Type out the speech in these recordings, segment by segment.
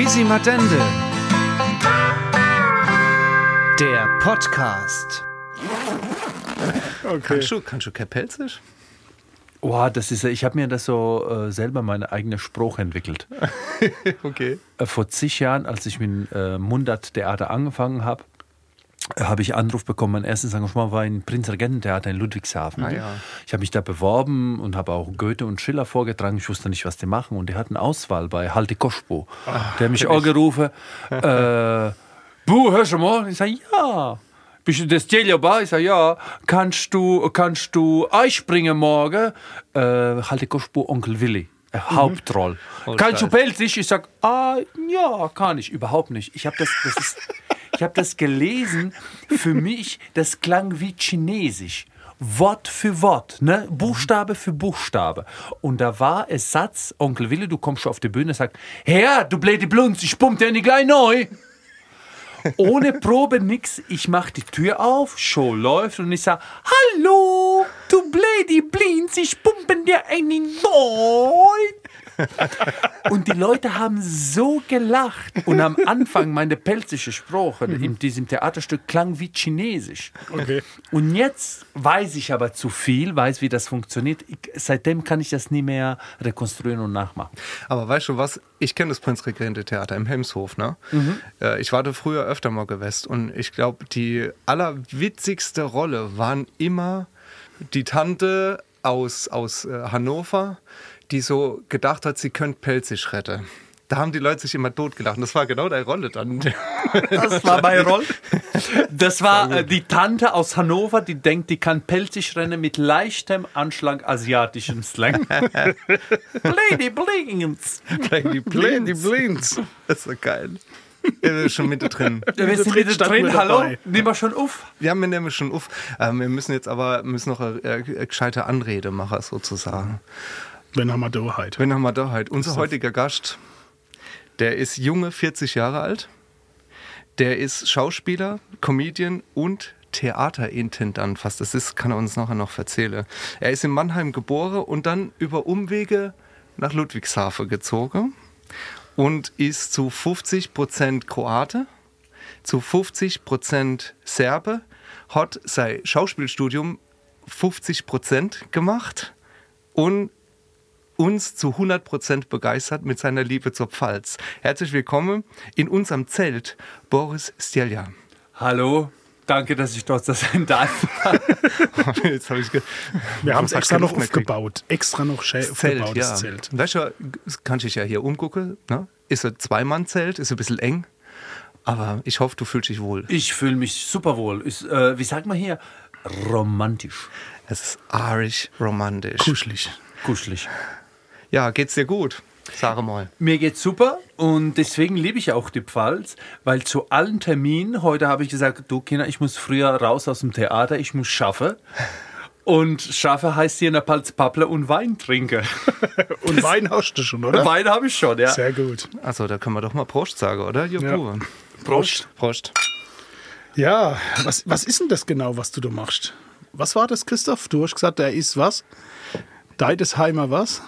Quisimadende. Der Podcast. Okay. Kannst du, kannst du kein Pelzisch? Oh, das ist, ich habe mir das so äh, selber meine eigene Spruch entwickelt. Okay. Äh, vor zig Jahren, als ich mit äh, Mundart-Theater angefangen habe, habe ich Anruf bekommen. Mein erstes Engagement war im Prinzregententheater in Ludwigshafen. Ah, ja. Ich habe mich da beworben und habe auch Goethe und Schiller vorgetragen. Ich wusste nicht, was die machen. Und die hatten Auswahl bei Halte Koschbo. der hat mich auch gerufen. Äh, Bu, hörst du mal? Ich sage, ja. Bist du das Djeljoba? Ich sage, ja. Kannst du, kannst du einspringen morgen? Äh, Halte Koschbo, Onkel Willi. Äh, Hauptroll. Oh, kannst du pelzig? Ich sag, ah, ja, kann ich. Überhaupt nicht. Ich habe das, das ist, ich habe das gelesen. Für mich, das klang wie Chinesisch. Wort für Wort, ne? Buchstabe für Buchstabe. Und da war es Satz, Onkel Wille, du kommst schon auf die Bühne, sagt, Herr, du bläde Blunz, ich pump dir nicht gleich neu. Ohne Probe nix. Ich mach die Tür auf, Show läuft und ich sag, Hallo, du Blady Blins, ich pumpen dir eine neu. Und die Leute haben so gelacht. Und am Anfang meine pelzische Sprache in diesem Theaterstück klang wie Chinesisch. Okay. Und jetzt weiß ich aber zu viel, weiß, wie das funktioniert. Ich, seitdem kann ich das nie mehr rekonstruieren und nachmachen. Aber weißt du was? Ich kenne das Prinzregente Theater im Helmshof, ne? Äh, Ich war da früher öfter mal gewesen und ich glaube, die allerwitzigste Rolle waren immer die Tante aus, aus äh, Hannover, die so gedacht hat, sie könnte Pelzig retten. Da haben die Leute sich immer totgelacht. Und das war genau deine Rolle dann. Das war bei Roll. Das war äh, die Tante aus Hannover, die denkt, die kann pelzig rennen mit leichtem Anschlag asiatischen Slang. Lady Blings. die Blinds. Die Blinds. Das ist so geil. Ja, wir sind schon mit drin. Ja, wir sind drin wieder standen drin, wir hallo? Nehmen wir schon auf. Wir haben nämlich schon auf. Ähm, wir müssen jetzt aber müssen noch eine, äh, gescheite Anrede machen, sozusagen. Wenn haben wir da halt. Wenn haben wir da halt. Unser heutiger Gast, der ist junge 40 Jahre alt. Der ist Schauspieler, Comedian und Theaterintendant fast. Das ist, kann er uns nachher noch erzählen. Er ist in Mannheim geboren und dann über Umwege nach Ludwigshafen gezogen und ist zu 50% Kroate, zu 50% Serbe, hat sein Schauspielstudium 50% gemacht und uns zu 100% begeistert mit seiner Liebe zur Pfalz. Herzlich willkommen in unserem Zelt, Boris Stjelja. Hallo, danke, dass ich dort sein darf. Jetzt habe ich Wir haben es extra noch aufgebaut. Extra noch schön aufgebaut, ja. das Zelt. Weißt du, kann ich ja hier umgucken. Ne? Ist ein Zweimann-Zelt, ist ein bisschen eng. Aber ich hoffe, du fühlst dich wohl. Ich fühle mich super wohl. Ist, äh, wie sagt man hier? Romantisch. Es ist arisch romantisch. Kuschelig. Kuschelig. Ja, geht's dir gut? Sag mal. Mir geht's super und deswegen liebe ich auch die Pfalz, weil zu allen Terminen, heute habe ich gesagt, du Kinder, ich muss früher raus aus dem Theater, ich muss schaffen. Und schaffe heißt hier in der Pfalz Papple und Wein trinken. Und Wein hast du schon, oder? Wein habe ich schon, ja. Sehr gut. Also, da können wir doch mal Prost sagen, oder? Jo, Ja. Bruder. Prost. Prost. Ja, was, was ist denn das genau, was du da machst? Was war das, Christoph? Du hast gesagt, der ist was? Deidesheimer was?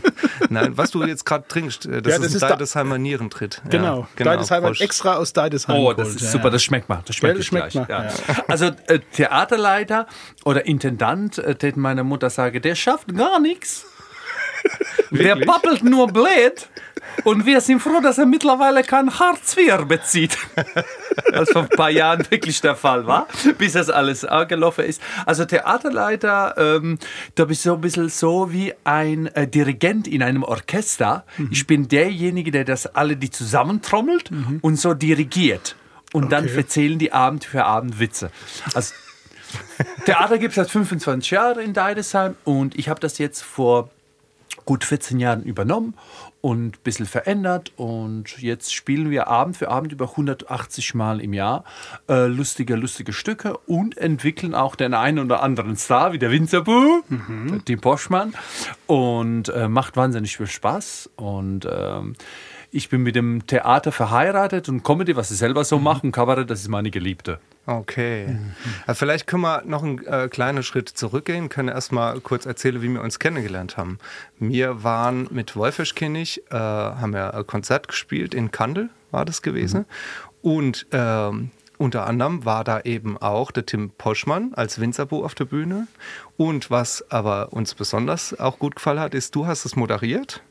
Nein, was du jetzt gerade trinkst, äh, das Ja, ist das ein ist da- Deidesheimer Nierentritt. Ja, Genau. Deidesheimer Prost. extra aus Deidesheim Oh, das geholt. ist Ja, super, das schmeckt mal. Das schmeckt, schmeckt gleich. mal, Ja. Also äh, Theaterleiter oder Intendant, äh, tät meine Mutter sagen, der schafft gar nichts. Der pappelt nur blöd. Und wir sind froh, dass er mittlerweile kein Hartz IV bezieht. Was vor ein paar Jahren wirklich der Fall war, bis das alles angelaufen ist. Also Theaterleiter, ähm, da bist du so ein bisschen so wie ein äh, Dirigent in einem Orchester. Ich bin derjenige, der das alle die zusammentrommelt und so dirigiert. Und dann Okay. erzählen die Abend für Abend Witze. Also, Theater gibt es seit 25 Jahren in Deidesheim und ich habe das jetzt vor gut 14 Jahren übernommen und ein bisschen verändert. Und jetzt spielen wir Abend für Abend über 180 Mal im Jahr äh, lustige, lustige Stücke und entwickeln auch den einen oder anderen Star, wie der Winzerbu, der Tim Poschmann. Und äh, macht wahnsinnig viel Spaß. Und ähm, Ich bin mit dem Theater verheiratet und Comedy, was ich selber so mache, und Kabarett, das ist meine Geliebte. Okay. Ja, vielleicht können wir noch einen äh, kleinen Schritt zurückgehen, können erstmal kurz erzählen, wie wir uns kennengelernt haben. Wir waren mit Wolfischkinnig, äh, haben ja ein Konzert gespielt in Kandel, war das gewesen. Und ähm, unter anderem war da eben auch der Tim Poschmann als Winzerbu auf der Bühne. Und was aber uns besonders auch gut gefallen hat, ist, du hast es moderiert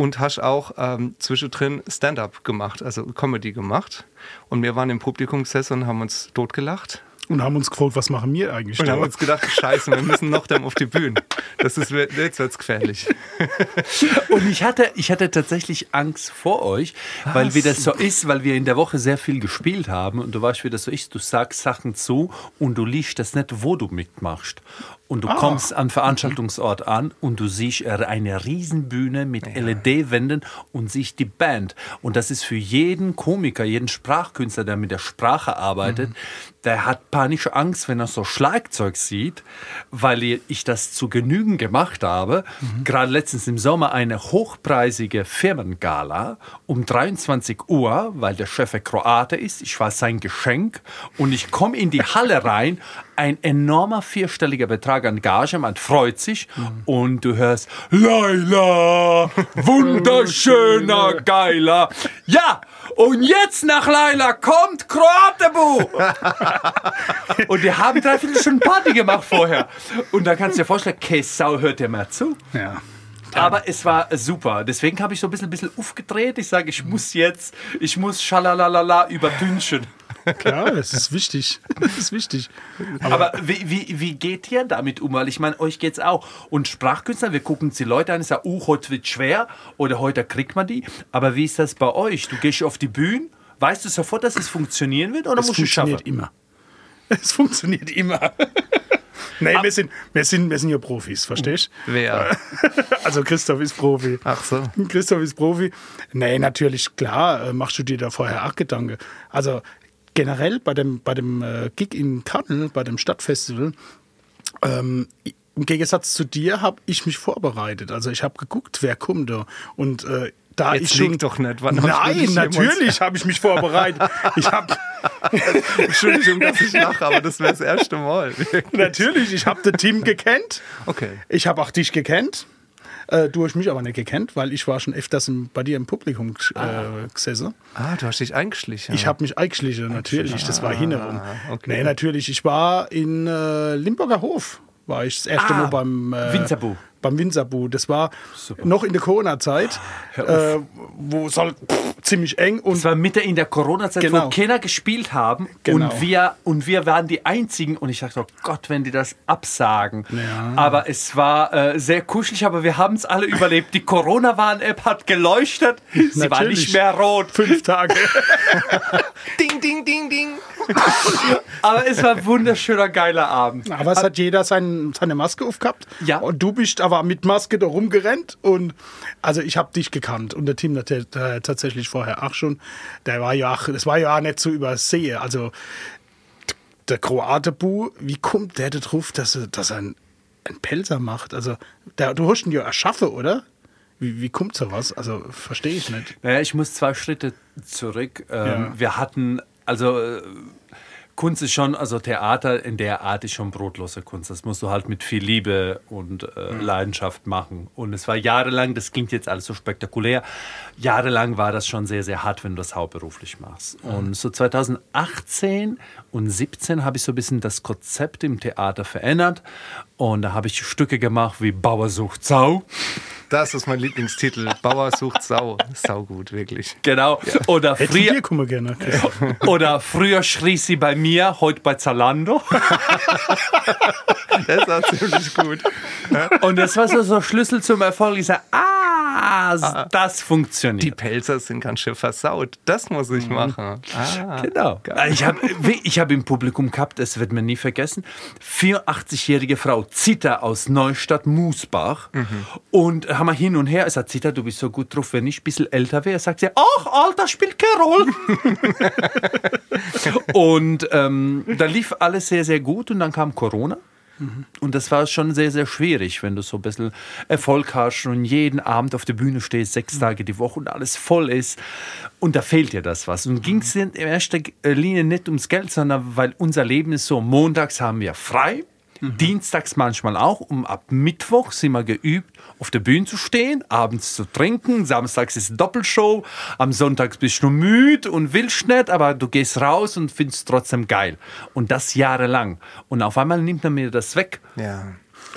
und hast auch ähm, zwischendrin Stand-up gemacht, also Comedy gemacht. Und wir waren im Publikum gesessen und haben uns totgelacht. Und haben uns gefragt, was machen wir eigentlich Und da? haben uns gedacht, scheiße, wir müssen noch dem auf die Bühne. Das ist, jetzt wird's gefährlich. Und ich hatte, ich hatte tatsächlich Angst vor euch, weil wie das so ist, weil wir in der Woche sehr viel gespielt haben und du weißt, wie das so ist, du sagst Sachen zu und du liest das nicht, wo du mitmachst. Und du kommst am Veranstaltungsort an und du siehst eine Riesenbühne mit LED-Wänden und siehst die Band. Und das ist für jeden Komiker, jeden Sprachkünstler, der mit der Sprache arbeitet, der hat panische Angst, wenn er so Schlagzeug sieht, weil ich das zu Genügen gemacht habe. Gerade letztens im Sommer eine hochpreisige Firmengala um 23 Uhr, weil der Chef ein Kroate ist. Ich war sein Geschenk und ich komme in die Halle rein. Ein enormer vierstelliger Betrag an Gage, man freut sich und du hörst Laila, wunderschöner, geiler. Ja, und jetzt nach Laila kommt Kroatebu. Und wir haben dreiviertel Stunden Party gemacht vorher. Und da kannst du dir vorstellen, Kessau hört dir mal zu. Ja. Aber es war super. Deswegen habe ich so ein bisschen, bisschen aufgedreht. Ich sage, ich muss jetzt, ich muss schalalalala übertünchen. Klar, das ist wichtig. Das ist wichtig. Aber wie, wie, wie geht ihr damit um? Weil ich meine, euch geht's auch. Und Sprachkünstler, wir gucken die Leute an, ich sage, uh, heute wird schwer oder heute kriegt man die. Aber wie ist das bei euch? Du gehst auf die Bühne, weißt du sofort, dass es funktionieren wird oder Es musst du es schaffen? funktioniert immer. Es funktioniert immer. Nee, wir sind, wir, sind, wir sind ja Profis, verstehst Wer? du? Also Christoph ist Profi. Ach so. Christoph ist Profi. Nee, natürlich, klar, äh, machst du dir da vorher auch Gedanken. Also generell bei dem, bei dem äh, Gig in Kannel, bei dem Stadtfestival, ähm, im Gegensatz zu dir habe ich mich vorbereitet. Also ich habe geguckt, wer kommt da. Und äh, da Jetzt ich schon. doch nicht, wann Nein, natürlich habe ich mich vorbereitet. Ich habe Entschuldigung, dass ich lache, aber das wäre das erste Mal. natürlich, ich habe das Team gekannt. Okay. Ich habe auch dich gekannt. Äh, du hast mich aber nicht gekannt, weil ich war schon öfters im, bei dir im Publikum äh, gesessen. Ah, du hast dich eingeschlichen. Ich habe mich eingeschlichen, natürlich. Das war hinherum. okay. Nee, natürlich. Ich war in äh, Limburger Hof. War ich das erste Ah, Mal beim äh, Winzerbu. Beim Winzerbu. Das war noch in der Corona-Zeit, äh, wo es halt pff, ziemlich eng und Es war Mitte in der Corona-Zeit, Genau. wo Kinder gespielt haben Genau. und, wir, und wir waren die Einzigen. Und ich dachte, oh Gott, wenn die das absagen. Ja. Aber es war äh, sehr kuschelig, aber wir haben es alle überlebt. Die Corona-Warn-App hat geleuchtet. Sie war Natürlich. nicht mehr rot. fünf Tage. Ding, ding, ding, ding. Aber es war ein wunderschöner, geiler Abend. Aber es hat jeder sein, seine Maske aufgehabt. Ja. Und du bist aber mit Maske da rumgerannt. Und also ich habe dich gekannt und der Team nat- äh, tatsächlich vorher auch schon. Der war ja auch, das war ja auch nicht zu übersehen. Also der Kroate Bu, wie kommt der da drauf, dass er, dass er einen, einen Pelzer macht? Also der, du hast ihn ja erschaffen, oder? Wie, wie kommt sowas? Also verstehe ich nicht. Naja, ich muss zwei Schritte zurück. Ähm, Ja. Wir hatten, also äh, Kunst ist schon, also Theater in der Art ist schon brotlose Kunst. Das musst du halt mit viel Liebe und äh, Leidenschaft machen. Und es war jahrelang, das klingt jetzt alles so spektakulär, jahrelang war das schon sehr, sehr hart, wenn du das hauptberuflich machst. Und so 2018 und 17 habe ich so ein bisschen das Konzept im Theater verändert. Und da habe ich Stücke gemacht wie Bauer sucht Sau. Das ist mein Lieblingstitel. Bauer sucht Sau. Sau gut, wirklich. Genau. Oder Hätte von früher, dir kommen gerne. Christoph. Oder früher schrie sie bei mir, heute bei Zalando. Das war ziemlich gut. Und das war so, so Schlüssel zum Erfolg. Ich sage, ah, das Die funktioniert. Pelzer sind ganz schön versaut. Das muss ich machen. Ah. Genau. Ich habe ich hab im Publikum gehabt, es wird mir nie vergessen, 84-jährige Frau Zita aus Neustadt Musbach. Und haben wir hin und her. Ich sage, Zita, du bist so gut drauf, wenn ich ein bisschen älter wäre. Sagt sie, ach, Alter, spielt keine Rolle. und ähm, da lief alles sehr, sehr gut. Und dann kam Corona. Und das war schon sehr, sehr schwierig, wenn du so ein bisschen Erfolg hast und jeden Abend auf der Bühne stehst, sechs Tage die Woche und alles voll ist. Und da fehlt dir das was. Und ging es in erster Linie nicht ums Geld, sondern weil unser Leben ist so, montags haben wir frei, Dienstags manchmal auch. Um ab Mittwoch sind wir geübt, auf der Bühne zu stehen, abends zu trinken. Samstags ist Doppelshow. Am Sonntag bist du müde und willst nicht, aber du gehst raus und findest es trotzdem geil. Und das jahrelang. Und auf einmal nimmt er mir das weg. Ja.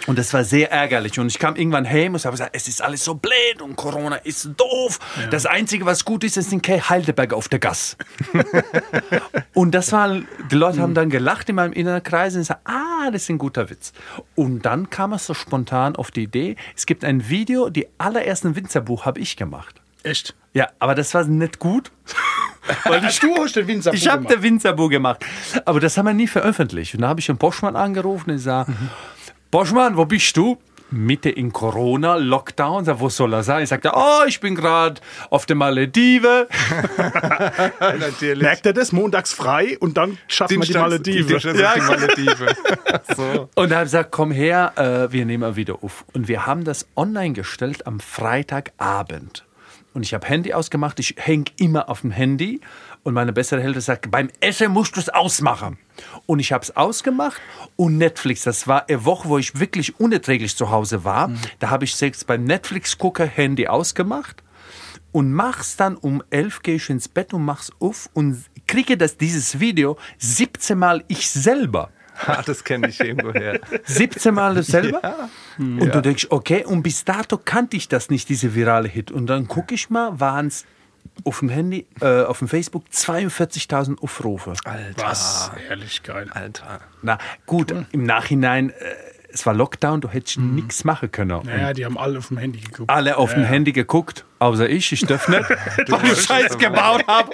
Und das war sehr ärgerlich. Und ich kam irgendwann heim und habe gesagt, es ist alles so blöd und Corona ist doof. Das Einzige, was gut ist, ist in Kay Heidelberg auf der Gas. und das war, die Leute haben dann gelacht in meinem inneren Kreis und gesagt, ah, das ist ein guter Witz. Und dann kam es so spontan auf die Idee, es gibt ein Video, die allerersten Winzerbuch habe ich gemacht. Echt? Ja, aber das war nicht gut. Weil ich, du hast den Winzer Ich habe der Winzerbuch gemacht. Aber das haben wir nie veröffentlicht. Und da habe ich einen Boschmann angerufen und gesagt, Boschmann, wo bist du? Mitte in Corona, Lockdown. Sag, wo soll er sein? Ich sagte, oh, ich bin gerade auf der Maledive. Natürlich. Merkt er das? Montags frei und dann schaffen wir die Maledive. Ja, die Maledive. so. Und dann habe ich gesagt, komm her, äh, wir nehmen ein Video auf. Und wir haben das online gestellt am Freitagabend. Und ich habe Handy ausgemacht. Ich hänge immer auf dem Handy. Und meine bessere Hälfte sagt, beim Essen musst du es ausmachen. Und ich habe es ausgemacht. Und Netflix, das war eine Woche, wo ich wirklich unerträglich zu Hause war. Da habe ich selbst beim Netflix-Gucker Handy ausgemacht. Und mach's dann um elf, gehe ich ins Bett und mach's auf und kriege das, dieses Video 17 Mal ich selber. Ah, das kenne ich irgendwoher. 17 Mal dasselbe. Und du denkst, okay, und bis dato kannte ich das nicht, diese virale Hit. Und dann gucke ich mal, waren es auf dem Handy, äh, auf dem Facebook 42.000 Aufrufe. Alter. Was? Ehrlich geil. Alter. Na gut, im Nachhinein, äh, es war Lockdown, du hättest nichts machen können. Naja, die haben alle auf dem Handy geguckt. Alle auf dem Handy geguckt, außer ich, ich darf nicht, weil ich Scheiß gebaut habe.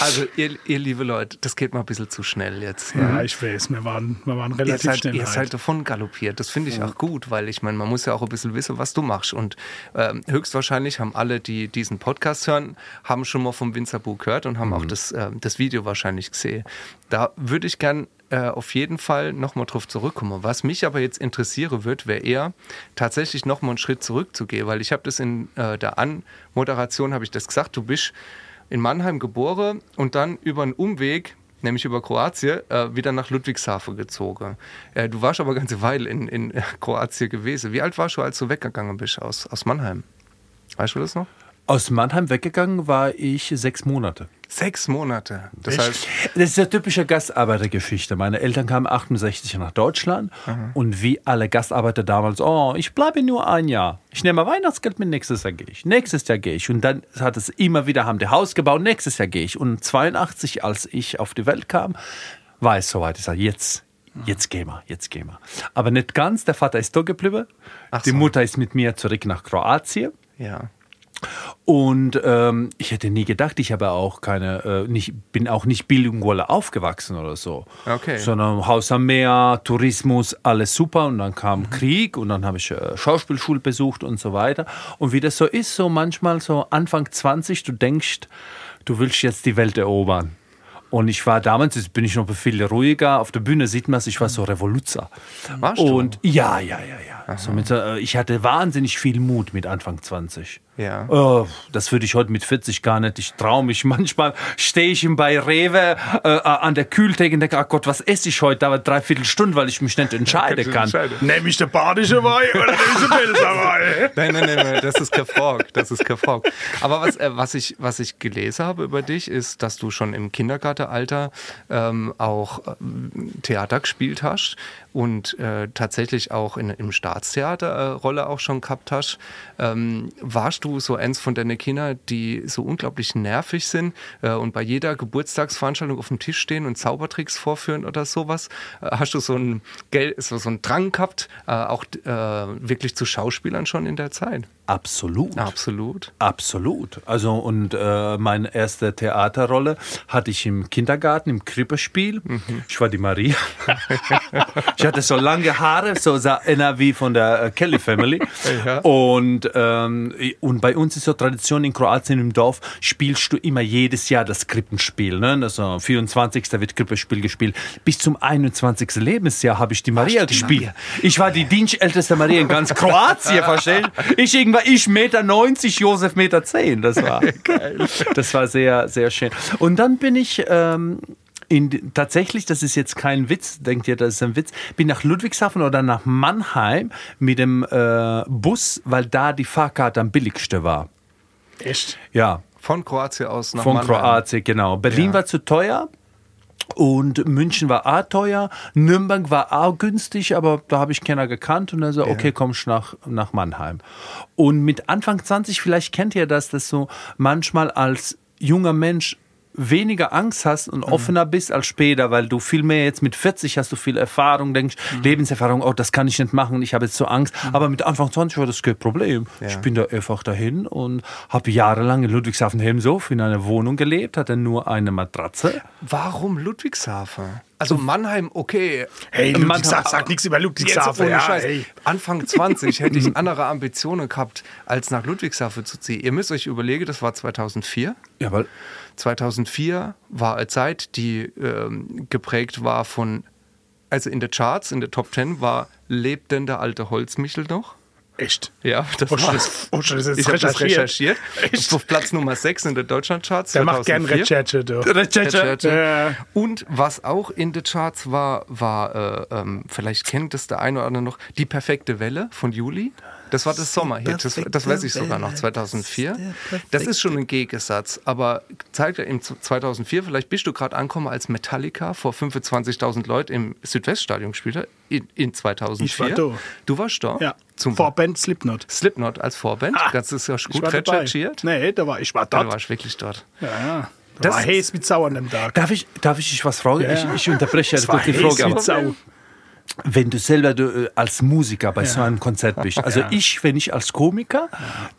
Also, ihr, ihr liebe Leute, das geht mal ein bisschen zu schnell jetzt. Ja, ich weiß, wir waren, wir waren Ihr relativ seid, schnell. ihr halt. seid davon galoppiert. Das finde ich auch gut, weil ich meine, man muss ja auch ein bisschen wissen, was du machst. Und ähm, höchstwahrscheinlich haben alle, die diesen Podcast hören, haben schon mal vom Winzerbuch gehört und haben auch das, ähm, das Video wahrscheinlich gesehen. Da würde ich gern äh, auf jeden Fall nochmal drauf zurückkommen. Was mich aber jetzt interessieren wird, wäre eher tatsächlich nochmal einen Schritt zurückzugehen, weil ich habe das in äh, der Anmoderation, habe ich das gesagt, du bist in Mannheim geboren und dann über einen Umweg nämlich über Kroatien, äh, wieder nach Ludwigshafen gezogen. Äh, du warst aber eine ganze Weile in, in äh, Kroatien gewesen. Wie alt warst du, als du weggegangen bist aus, aus Mannheim? Weißt du das noch? Aus Mannheim weggegangen war ich sechs Monate. Sechs Monate. Das Echt? heißt, Das ist eine typische Gastarbeitergeschichte. Meine Eltern kamen 68 nach Deutschland und wie alle Gastarbeiter damals, oh, ich bleibe nur ein Jahr. Ich nehme Weihnachtsgeld mit, nächstes Jahr gehe ich. Nächstes Jahr gehe ich. Und dann hat es immer wieder, haben die Haus gebaut, nächstes Jahr gehe ich. Und 82, als ich auf die Welt kam, war es soweit. Ich sage, jetzt, jetzt gehen wir, jetzt gehen wir. Aber nicht ganz, der Vater ist da geblieben. Ach Die so. Mutter ist mit mir zurück nach Kroatien. ja. Und ähm, ich hätte nie gedacht, ich habe auch keine, äh, nicht, bin auch nicht bilingual aufgewachsen oder so. Okay. Sondern Haus am Meer, Tourismus, alles super. Und dann kam Krieg und dann habe ich äh, Schauspielschule besucht und so weiter. Und wie das so ist, so manchmal so Anfang 20, du denkst, du willst jetzt die Welt erobern. Und ich war damals, jetzt bin ich noch viel ruhiger. Auf der Bühne sieht man es, ich war so Revoluzer. Warst du? Und ja, ja, ja, ja. So mit, äh, ich hatte wahnsinnig viel Mut mit Anfang 20. Ja. Oh, das würde ich heute mit 40 gar nicht. Ich traue mich. Manchmal stehe ich bei Rewe äh, an der Kühltheke und denke, ach Gott, was esse ich heute? Dauert dreiviertel Stunde, weil ich mich nicht entscheiden kann. Nehme ich den badische Wein oder nehme ich den Pilser Wein? Nein, nein, nein, nein, das ist kein Frog. Das ist kein Frog. Aber was, äh, was, ich, was ich gelesen habe über dich, ist, dass du schon im Kindergartenalter ähm, auch ähm, Theater gespielt hast und äh, tatsächlich auch in, im Staatstheater äh, Rolle auch schon gehabt hast. Ähm, warst du so eins von deinen Kindern, die so unglaublich nervig sind äh, und bei jeder Geburtstagsveranstaltung auf dem Tisch stehen und Zaubertricks vorführen oder sowas? Äh, hast du so einen, so, so einen Drang gehabt, äh, auch äh, wirklich zu Schauspielern schon in der Zeit? Absolut. Absolut. Absolut. Also und äh, meine erste Theaterrolle hatte ich im Kindergarten, im Krippespiel. Ich war die Maria. Ich hatte so lange Haare, so sah einer wie von der äh, Kelly Family. Und, ähm, und bei uns ist so Tradition in Kroatien im Dorf, spielst du immer jedes Jahr das Krippenspiel. Ne? Also 24. wird Krippenspiel gespielt. Bis zum 21. Lebensjahr habe ich die Maria gespielt. Ich war die dienstälteste Maria in ganz Kroatien, verstehst du? Ich irgendwann, ich Meter 90, Josef Meter 10. Das war geil. Das war sehr, sehr schön. Und dann bin ich ähm, in, tatsächlich, das ist jetzt kein Witz, denkt ihr, das ist ein Witz, bin nach Ludwigshafen oder nach Mannheim mit dem äh, Bus, weil da die Fahrkarte am billigste war. Echt? Ja, Von Kroatien aus nach von Mannheim. Kroatien, genau. Berlin Ja. war zu teuer. Und München war auch teuer, Nürnberg war auch günstig, aber da habe ich keiner gekannt und also, okay, kommst nach, nach Mannheim. Und mit Anfang 20, vielleicht kennt ihr das, dass du manchmal als junger Mensch weniger Angst hast und offener bist als später, weil du viel mehr jetzt mit 40 hast du viel Erfahrung, denkst, Lebenserfahrung, oh, das kann ich nicht machen, ich habe jetzt so Angst. Aber mit Anfang 20 war das kein Problem. Ich bin da einfach dahin und habe jahrelang in Ludwigshafen-Hemshof in einer Wohnung gelebt, hatte nur eine Matratze. Warum Ludwigshafen? Also Mannheim, okay. Hey, Ludwigshafen, sag nichts über Ludwigshafen. Ja, hey. Anfang 20 hätte ich andere Ambitionen gehabt, als nach Ludwigshafen zu ziehen. Ihr müsst euch überlegen, das war 2004. Ja, weil 2004 war eine Zeit, die ähm, geprägt war von, also in der Charts, in der Top 10 war Lebt denn der alte Holzmichel noch? Echt? Ja, das du war. das- du das jetzt ich habe das recherchiert? Echt? Auf Platz Nummer 6 in der Deutschlandcharts. Der macht gern 2004. Recherche, du. Recherche. Ja. Und was auch in den Charts war, war, äh, ähm, vielleicht kennt es der eine oder andere noch, Die perfekte Welle von Juli. Das war das Sommerhit, das, das weiß ich sogar noch, 2004. Das ist schon ein Gegensatz, aber zeigt ja im 2004, vielleicht bist du gerade angekommen, als Metallica vor 25.000 Leuten im Südweststadion spielte, in, in 2004. Ich war da. Du warst da? Ja, Zum Vorband Slipknot. Slipknot als Vorband, Ah, das ist ja Ich gut war recherchiert. Nee, da war, ich war Ja, du dort. warst wirklich dort. Ja, ja. Da Das war ist- heiß mit Sau an dem Tag. Darf ich, darf ich dich was fragen? Ja. Ich, ich unterbreche jetzt war die heiß Frage. mit Sau. Wenn du selber du, äh, als Musiker bei so einem Konzert bist, also Ja. ich, wenn ich als Komiker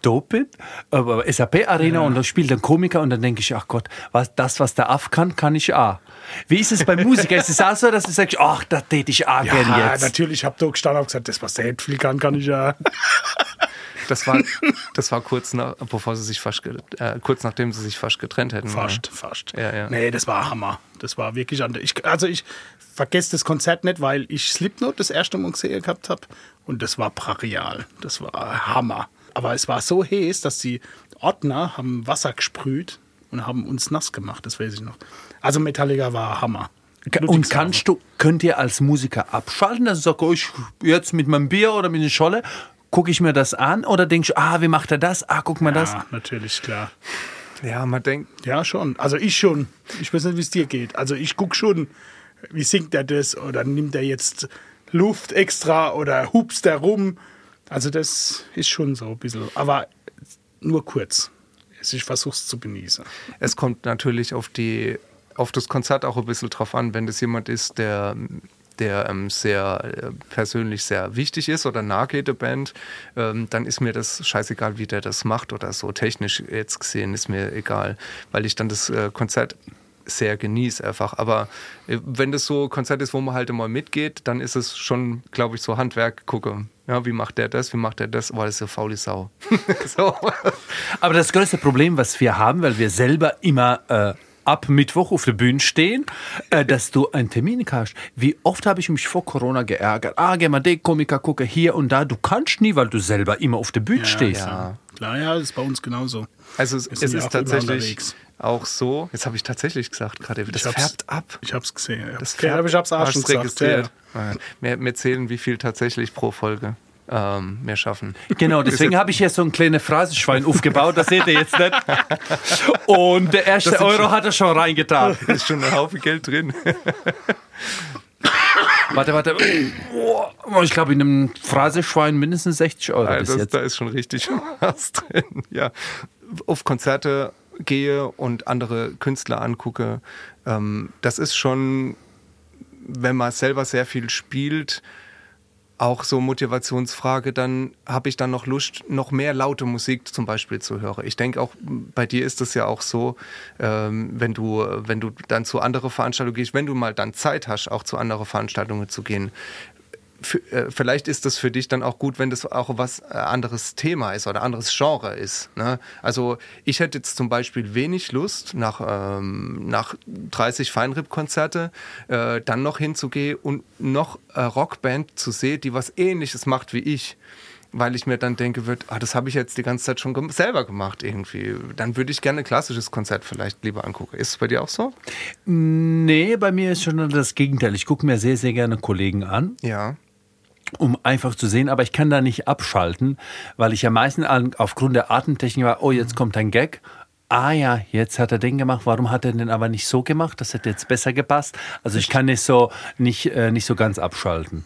da bin, aber SAP Arena und da spielt ein Komiker und dann denke ich, ach Gott, was, das, was der Aff kann, kann ich auch. Wie ist es bei Musikern? ist es auch so, dass du sagst, ach, das täte ich auch gern Ja, jetzt? natürlich, ich habe da gestanden und gesagt, das, was der Hetfield kann, kann ich ja. Das war, das war kurz, nach, bevor sie sich fast, äh, kurz nachdem sie sich fast getrennt hätten. Fast, fast. Ja, ja. Nee, das war Hammer. Das war wirklich anders. Ich, also ich vergesse das Konzert nicht, weil ich Slipknot das erste Mal gesehen gehabt habe und das war brachial. Das war Hammer. Aber es war so heiß, dass die Ordner haben Wasser gesprüht und haben uns nass gemacht, das weiß ich noch. Also Metallica war Hammer. Und kannst du, könnt ihr als Musiker abschalten? Also sag ich jetzt mit meinem Bier oder mit einer Scholle, gucke ich mir das an oder denkst du, ah, wie macht er das? Ah, guck mal das. Ja, natürlich, klar. Ja, man denkt, Ja, schon. Also ich schon. Ich weiß nicht, wie es dir geht. Also ich gucke schon, wie singt er das oder nimmt er jetzt Luft extra oder hupst er rum. Also das ist schon so ein bisschen. Aber nur kurz. Ich versuche es zu genießen. es kommt natürlich auf, die, auf das Konzert auch ein bisschen drauf an, wenn das jemand ist, der, der ähm, sehr äh, persönlich sehr wichtig ist oder nahe geht der Band, ähm, dann ist mir das scheißegal, wie der das macht oder so. Technisch jetzt gesehen ist mir egal, weil ich dann das äh, Konzert sehr genieße einfach. Aber äh, wenn das so ein Konzert ist, wo man halt immer mitgeht, dann ist es schon, glaube ich, so Handwerk gucke. Ja, wie macht der das? Wie macht der das? War das ist eine faule Sau. so. Aber das größte Problem, was wir haben, weil wir selber immer äh, ab Mittwoch auf der Bühne stehen, äh, dass du einen Termin hast. Wie oft habe ich mich vor Corona geärgert? Ah, geh mal den Komiker gucke hier und da. Du kannst nie, weil du selber immer auf der Bühne stehst. ja. Klar, ja, das ist bei uns genauso. Also es, es ja ist tatsächlich auch so, jetzt habe ich tatsächlich gesagt gerade, das färbt ab. Ich habe es gesehen. Ja. Das aber ich habe es registriert. Ja. Wir, wir zählen, wie viel tatsächlich pro Folge ähm, wir schaffen. Genau, deswegen habe ich hier so ein kleines Phrasenschwein aufgebaut. Das seht ihr jetzt nicht. Und der erste Euro hat er schon reingetan. Da ist schon ein Haufen Geld drin. Warte, warte. Oh, ich glaube, in einem Phrasenschwein mindestens 60 Euro bis Also, jetzt. da ist schon richtig was drin. Ja. Auf Konzerte gehe und andere Künstler angucke, ähm, das ist schon, wenn man selber sehr viel spielt, auch so Motivationsfrage, dann habe ich dann noch Lust, noch mehr laute Musik zum Beispiel zu hören. Ich denke auch, bei dir ist es ja auch so, ähm, wenn du, wenn du dann zu anderen Veranstaltungen gehst, wenn du mal dann Zeit hast, auch zu anderen Veranstaltungen zu gehen, vielleicht ist das für dich dann auch gut, wenn das auch was äh, anderes Thema ist oder anderes Genre ist. Ne? Also ich hätte jetzt zum Beispiel wenig Lust, nach, ähm, nach 30 Feinripp-Konzerte äh, dann noch hinzugehen und noch eine Rockband zu sehen, die was ähnliches macht wie ich. Weil ich mir dann denke, wird, ah, das habe ich jetzt die ganze Zeit schon selber gemacht irgendwie. Dann würde ich gerne ein klassisches Konzert vielleicht lieber angucken. Ist es bei dir auch so? Nee, bei mir ist schon das Gegenteil. Ich gucke mir sehr, sehr gerne Kollegen an. Ja. Um einfach zu sehen, aber ich kann da nicht abschalten, weil ich ja meistens aufgrund der Atemtechnik war, oh, jetzt kommt ein Gag. Ah ja, jetzt hat er den gemacht. Warum hat er den aber nicht so gemacht? Das hätte jetzt besser gepasst. Also ich kann nicht so nicht äh, nicht so ganz abschalten.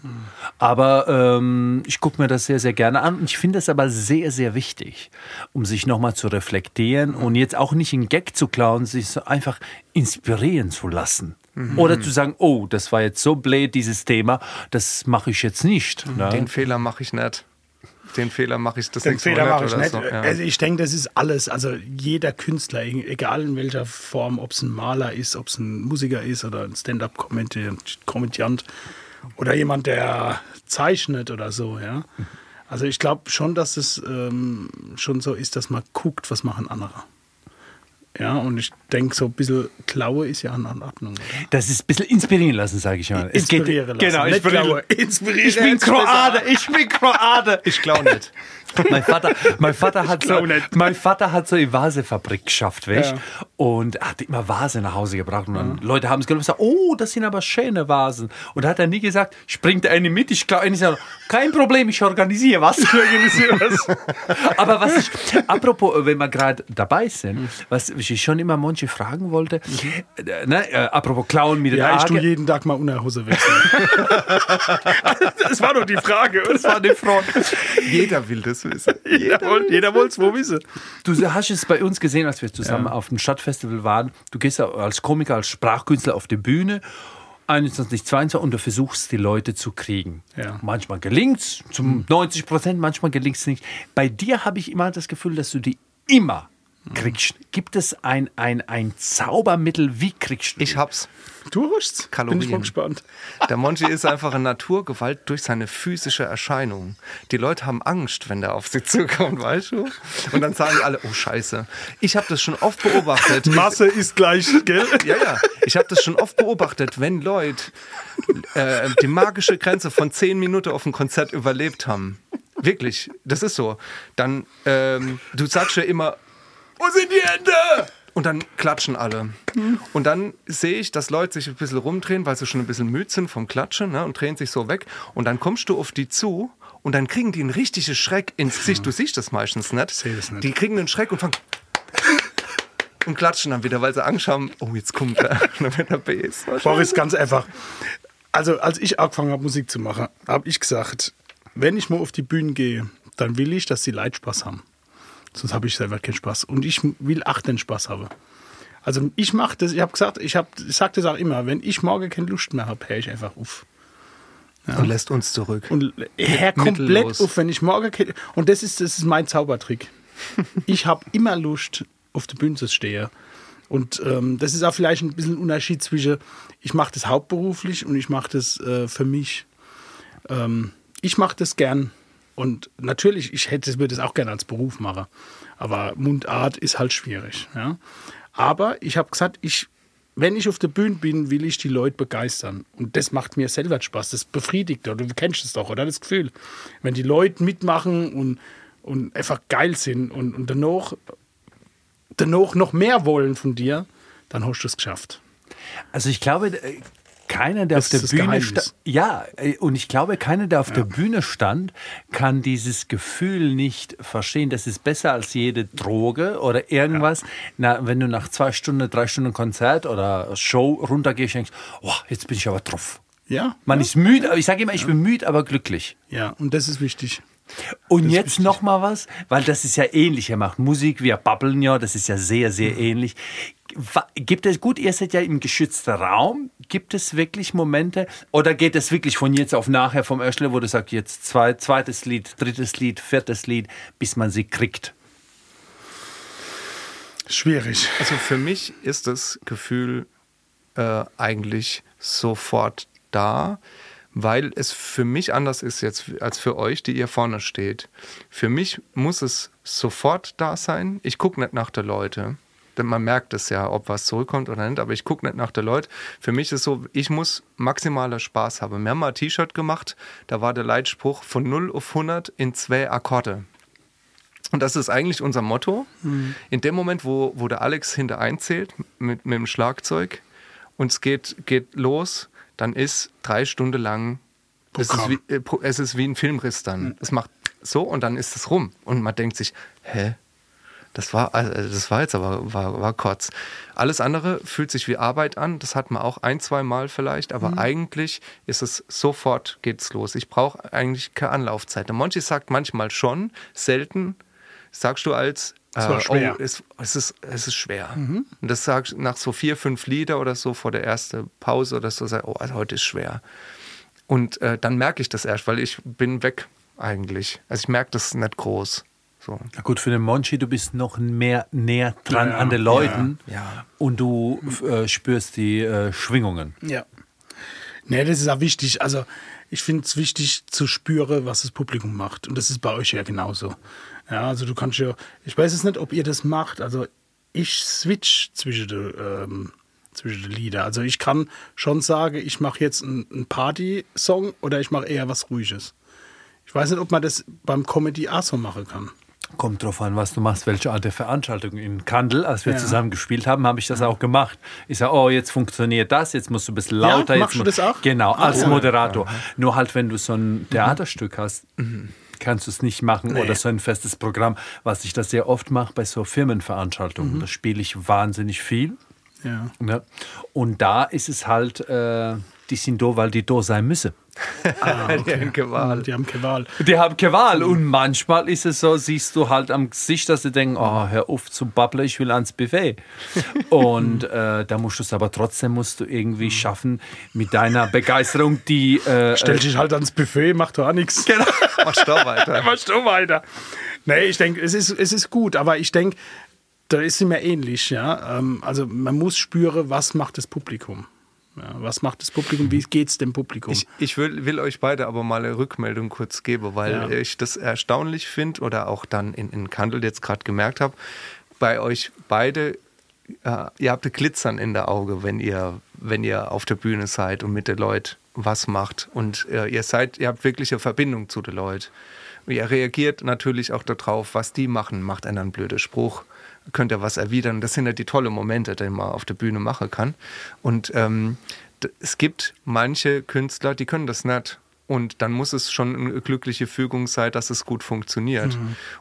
Aber ähm, ich gucke mir das sehr sehr gerne an. Und ich finde es aber sehr sehr wichtig, um sich nochmal zu reflektieren und jetzt auch nicht einen Gag zu klauen, sich so einfach inspirieren zu lassen. Oder zu sagen, oh, das war jetzt so blöd, dieses Thema, das mache ich jetzt nicht. Ne? Den Fehler mache ich nicht. Den Fehler mache ich das Den nächste Fehler mache ich nicht. So. Ja. Also ich denke, das ist alles. Also jeder Künstler, egal in welcher Form, ob es ein Maler ist, ob es ein Musiker ist oder ein Stand-up-Komödiant oder jemand, der zeichnet oder so, ja. Also ich glaube schon, dass es ähm, schon so ist, dass man guckt, was machen andere. Ja, und ich denke, so ein bisschen Klaue ist ja in Ordnung. Oder? Das ist ein bisschen inspirieren lassen, sage ich mal. Es geht- Inspirieren lassen. Genau, Nicht inspirieren. Klaue. Inspirieren Ich bin Kroate, ich bin Kroate. Ich glaube nicht. Mein Vater, mein Vater hat so, nicht. mein Vater hat so eine Vasefabrik geschafft, weißt? Ja. Und hat immer Vasen nach Hause gebracht und dann Leute haben es genommen und gesagt, oh, das sind aber schöne Vasen. Und da hat er nie gesagt, springt eine mit, ich glaube, ich sage, kein Problem, ich organisiere was. aber was ich, apropos, wenn wir gerade dabei sind, was ich schon immer manche fragen wollte, äh, ne, äh, apropos Klauen mit den Ja, ich tue jeden Tag mal Unterhose wechseln. das war doch die Frage. Das war die Frage. Jeder will das wissen. Jeder wollte jeder es wo wissen. Du hast es bei uns gesehen, als wir zusammen auf dem Stadtfestival waren. Du gehst ja als Komiker, als Sprachkünstler auf die Bühne. 21, 22 und du versuchst, die Leute zu kriegen. Ja. Manchmal gelingt's, zum 90 Prozent, manchmal gelingt's nicht. Bei dir habe ich immer das Gefühl, dass du die immer kriegst. Gibt es ein, ein, ein Zaubermittel? Wie kriegst du? Ich hab's. Du hast Kalorien. Bin ich mal gespannt. Der Monchi ist einfach eine Naturgewalt durch seine physische Erscheinung. Die Leute haben Angst, wenn der auf sie zukommt, weißt du? Und dann sagen alle, oh Scheiße. Ich habe das schon oft beobachtet. Masse ist gleich, gell? Ja, ja. Ich habe das schon oft beobachtet, wenn Leute äh, die magische Grenze von 10 Minuten auf dem Konzert überlebt haben. Wirklich, das ist so. Dann, ähm, du sagst ja immer, wo sind die Hände? Und dann klatschen alle. Und dann sehe ich, dass Leute sich ein bisschen rumdrehen, weil sie schon ein bisschen müde sind vom Klatschen ne, und drehen sich so weg. Und dann kommst du auf die zu und dann kriegen die einen richtigen Schreck ins Gesicht. Du siehst das meistens nicht. sehe das nicht. Die kriegen einen Schreck und fangen und klatschen dann wieder, weil sie Angst haben, oh, jetzt kommt er, wenn er B ist. Boris, ganz einfach. Also, als ich angefangen habe, Musik zu machen, habe ich gesagt, wenn ich mal auf die Bühne gehe, dann will ich, dass die Leute Spaß haben. Sonst habe ich selber keinen Spaß. Und ich will auch den Spaß haben. Also ich mache das, ich habe gesagt, ich, hab, ich sage das auch immer, wenn ich morgen keine Lust mehr habe, höre ich einfach auf. Und lässt uns zurück. Und hör komplett mittellos. auf, wenn ich morgen keine, Und das ist, das ist mein Zaubertrick. ich habe immer Lust, auf der Bühne zu stehen. Und ähm, das ist auch vielleicht ein bisschen ein Unterschied zwischen, ich mache das hauptberuflich und ich mache das äh, für mich. Ähm, ich mache das gern. Und natürlich, ich hätte, würde es auch gerne als Beruf machen. Aber Mundart ist halt schwierig. Ja? Aber ich habe gesagt, ich, wenn ich auf der Bühne bin, will ich die Leute begeistern. Und das macht mir selber Spaß. Das befriedigt. Du kennst es doch, oder? Das Gefühl. Wenn die Leute mitmachen und, und einfach geil sind und, und danach, danach noch mehr wollen von dir, dann hast du es geschafft. Also ich glaube, äh, keiner, der Das auf der das Bühne stand. Ja, äh, und ich glaube, keiner, der auf der Bühne stand, kann dieses Gefühl nicht verstehen. Das ist besser als jede Droge oder irgendwas. Na, wenn du nach zwei Stunden, drei Stunden Konzert oder Show runtergehst, denkst, oh, jetzt bin ich aber drauf. Ja? Man ist müde, aber ich sage immer, ich bin müde, aber glücklich. Ja, und das ist wichtig. Und jetzt noch mal was, weil das ist ja ähnlich. Er macht Musik, wir babbeln ja, das ist ja sehr, sehr Mhm. ähnlich. Gibt es, gut, ihr seid ja im geschützten Raum. Gibt es wirklich Momente oder geht es wirklich von jetzt auf nachher vom Öschle, wo du sagst, jetzt zwei, zweites Lied, drittes Lied, viertes Lied, bis man sie kriegt? Schwierig. Also für mich ist das Gefühl äh, eigentlich sofort da, weil es für mich anders ist jetzt als für euch, die ihr vorne steht. Für mich muss es sofort da sein. Ich gucke nicht nach der Leute. Man merkt es ja, ob was zurückkommt oder nicht, aber ich gucke nicht nach der Leute. Für mich ist so, ich muss maximaler Spaß haben. Wir haben mal ein T-Shirt gemacht, da war der Leitspruch von 0 auf 100 in zwei Akkorde. Und das ist eigentlich unser Motto. In dem Moment, wo, wo der Alex hinter einzählt mit, mit dem Schlagzeug und es geht, geht los, dann ist drei Stunden lang, es ist, wie, äh, es ist wie ein Filmriss dann. Es macht so und dann ist es rum. Und man denkt sich, hä? Das war, also das war jetzt aber war, war kurz. Alles andere fühlt sich wie Arbeit an. Das hat man auch ein, zwei Mal vielleicht, aber eigentlich ist es sofort geht's los. Ich brauche eigentlich keine Anlaufzeit. Der Monchi sagt manchmal schon, selten sagst du als äh, schwer. oh, es, es, ist, es ist schwer. Und das sagst du nach so vier, fünf Lieder oder so vor der ersten Pause oder so, sag, oh, also heute ist schwer. Und äh, dann merke ich das erst, weil ich bin weg eigentlich. Also ich merke das nicht groß. So. Na gut, für den Monchi, du bist noch mehr näher dran Ja, an den Leuten Ja, ja. und du äh, spürst die äh, Schwingungen. Ja. Nee, das ist auch wichtig. Also, ich finde es wichtig zu spüren, was das Publikum macht. Und das ist bei euch ja genauso. Ja, also du kannst ja, ich weiß jetzt nicht, ob ihr das macht. Also, ich switch zwischen den, ähm, zwischen den Lieder. Also, ich kann schon sagen, ich mache jetzt einen, einen Party-Song oder ich mache eher was Ruhiges. Ich weiß nicht, ob man das beim Comedy auch so machen kann. Kommt drauf an, was du machst, welche Art der Veranstaltung. In Kandel, als wir Ja. zusammen gespielt haben, habe ich das auch gemacht. Ich sage, oh, jetzt funktioniert das, jetzt musst du ein bisschen Ja, lauter. machst jetzt du das auch? Genau, als cool. Moderator. Nur halt, wenn du so ein Theaterstück hast, kannst du es nicht machen Nee. oder so ein festes Programm, was ich das sehr oft mache bei so Firmenveranstaltungen. Da spiele ich wahnsinnig viel. Ja. Ne? Und da ist es halt, äh, die sind da, weil die da sein müssen. Ah, Die haben Gewalt. Die haben keine Wahl. Die haben keine Wahl. Und manchmal ist es so, siehst du halt am Gesicht, dass sie denken, oh, hör auf zu babbeln, ich will ans Buffet. Und äh, da musst du es aber trotzdem musst du irgendwie schaffen, mit deiner Begeisterung, die äh, Stell dich halt ans Buffet, mach doch auch nichts. Genau. Machst du weiter. Machst du weiter. Nee, ich denke, es ist, es ist gut, aber ich denke, da ist sie mir ähnlich, ja. Ähm, Also man muss spüren, was macht das Publikum. Ja, was macht das Publikum, wie geht's dem Publikum? Ich, ich will, will euch beide aber mal eine Rückmeldung kurz geben, weil Ja. ich das erstaunlich finde oder auch dann in, in Kandel jetzt gerade gemerkt habe, bei euch beide, äh, ihr habt ein Glitzern in der Auge, wenn ihr, wenn ihr auf der Bühne seid und mit den Leuten was macht. Und äh, ihr seid, ihr habt wirklich eine Verbindung zu den Leuten. Ihr reagiert natürlich auch darauf, was die machen, macht einer einen blöden Spruch, könnt ihr was erwidern. Das sind ja die tollen Momente, die man auf der Bühne machen kann. Und ähm, es gibt manche Künstler, die können das nicht. Und dann muss es schon eine glückliche Fügung sein, dass es gut funktioniert.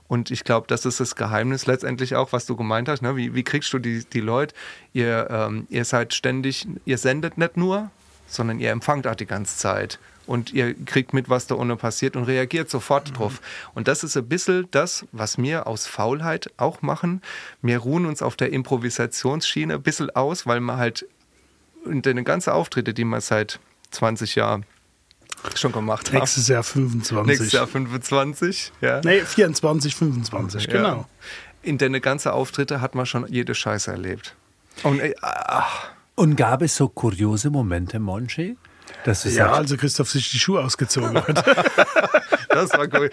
Und ich glaube, das ist das Geheimnis letztendlich auch, was du gemeint hast. Ne? Wie, wie kriegst du die, die Leute? Ihr, ähm, ihr seid ständig, ihr sendet nicht nur, sondern ihr empfangt auch die ganze Zeit. Und ihr kriegt mit, was da unten passiert und reagiert sofort drauf. Und das ist ein bisschen das, was wir aus Faulheit auch machen. Wir ruhen uns auf der Improvisationsschiene ein bisschen aus, weil man halt in den ganzen Auftritte, die man seit 20 Jahren schon gemacht hat. Nächstes Jahr 25. Nächstes Jahr 25, ja. Nee, 24, 25, Ja. genau. In den ganzen Auftritte hat man schon jede Scheiße erlebt. Und äh, ach, und gab es so kuriose Momente, Monchi? Dass du Ja, sagst, also Christoph sich die Schuhe ausgezogen hat. das war cool.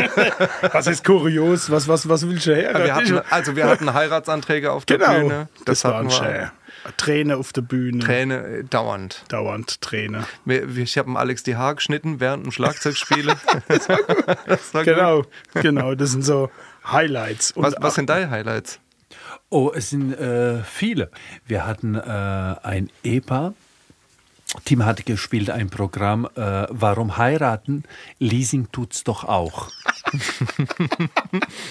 was ist kurios? Was, was, was willst du her? Wir hatten, also wir hatten Heiratsanträge auf der genau. Bühne. Das, war ein hatten wir. Schä. Träne auf der Bühne. Träne äh, dauernd. Dauernd Träne. Ich habe Alex die Haare geschnitten während dem Schlagzeugspielen. das war gut. Das war gut. Genau, genau. Das sind so Highlights. Und Was, was sind deine Highlights? Oh, es sind äh, viele. Wir hatten äh, ein Ehepaar. Tim hat gespielt ein Programm äh, Warum heiraten? Leasing tut's doch auch.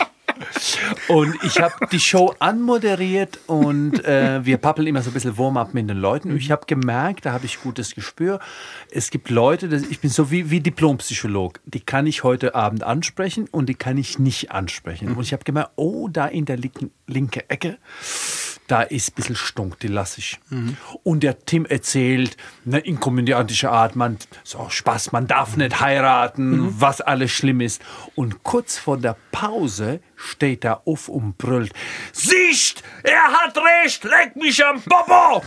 Und ich habe die Show anmoderiert und äh, wir pappeln immer so ein bisschen Warm-up mit den Leuten. Und ich habe gemerkt, da habe ich gutes Gespür. Es gibt Leute, das, ich bin so wie, wie Diplompsycholog, die kann ich heute Abend ansprechen und die kann ich nicht ansprechen. Und ich habe gemerkt, oh, da in der linken, linken Ecke, da ist ein bisschen stunk, die lasse ich. Und der Tim erzählt, in komödiantischer Art, man, so Spaß, man darf nicht heiraten, was alles schlimm ist. Und kurz vor der Pause steht er auf und brüllt, Sicht, er hat recht, leck mich am Bobo!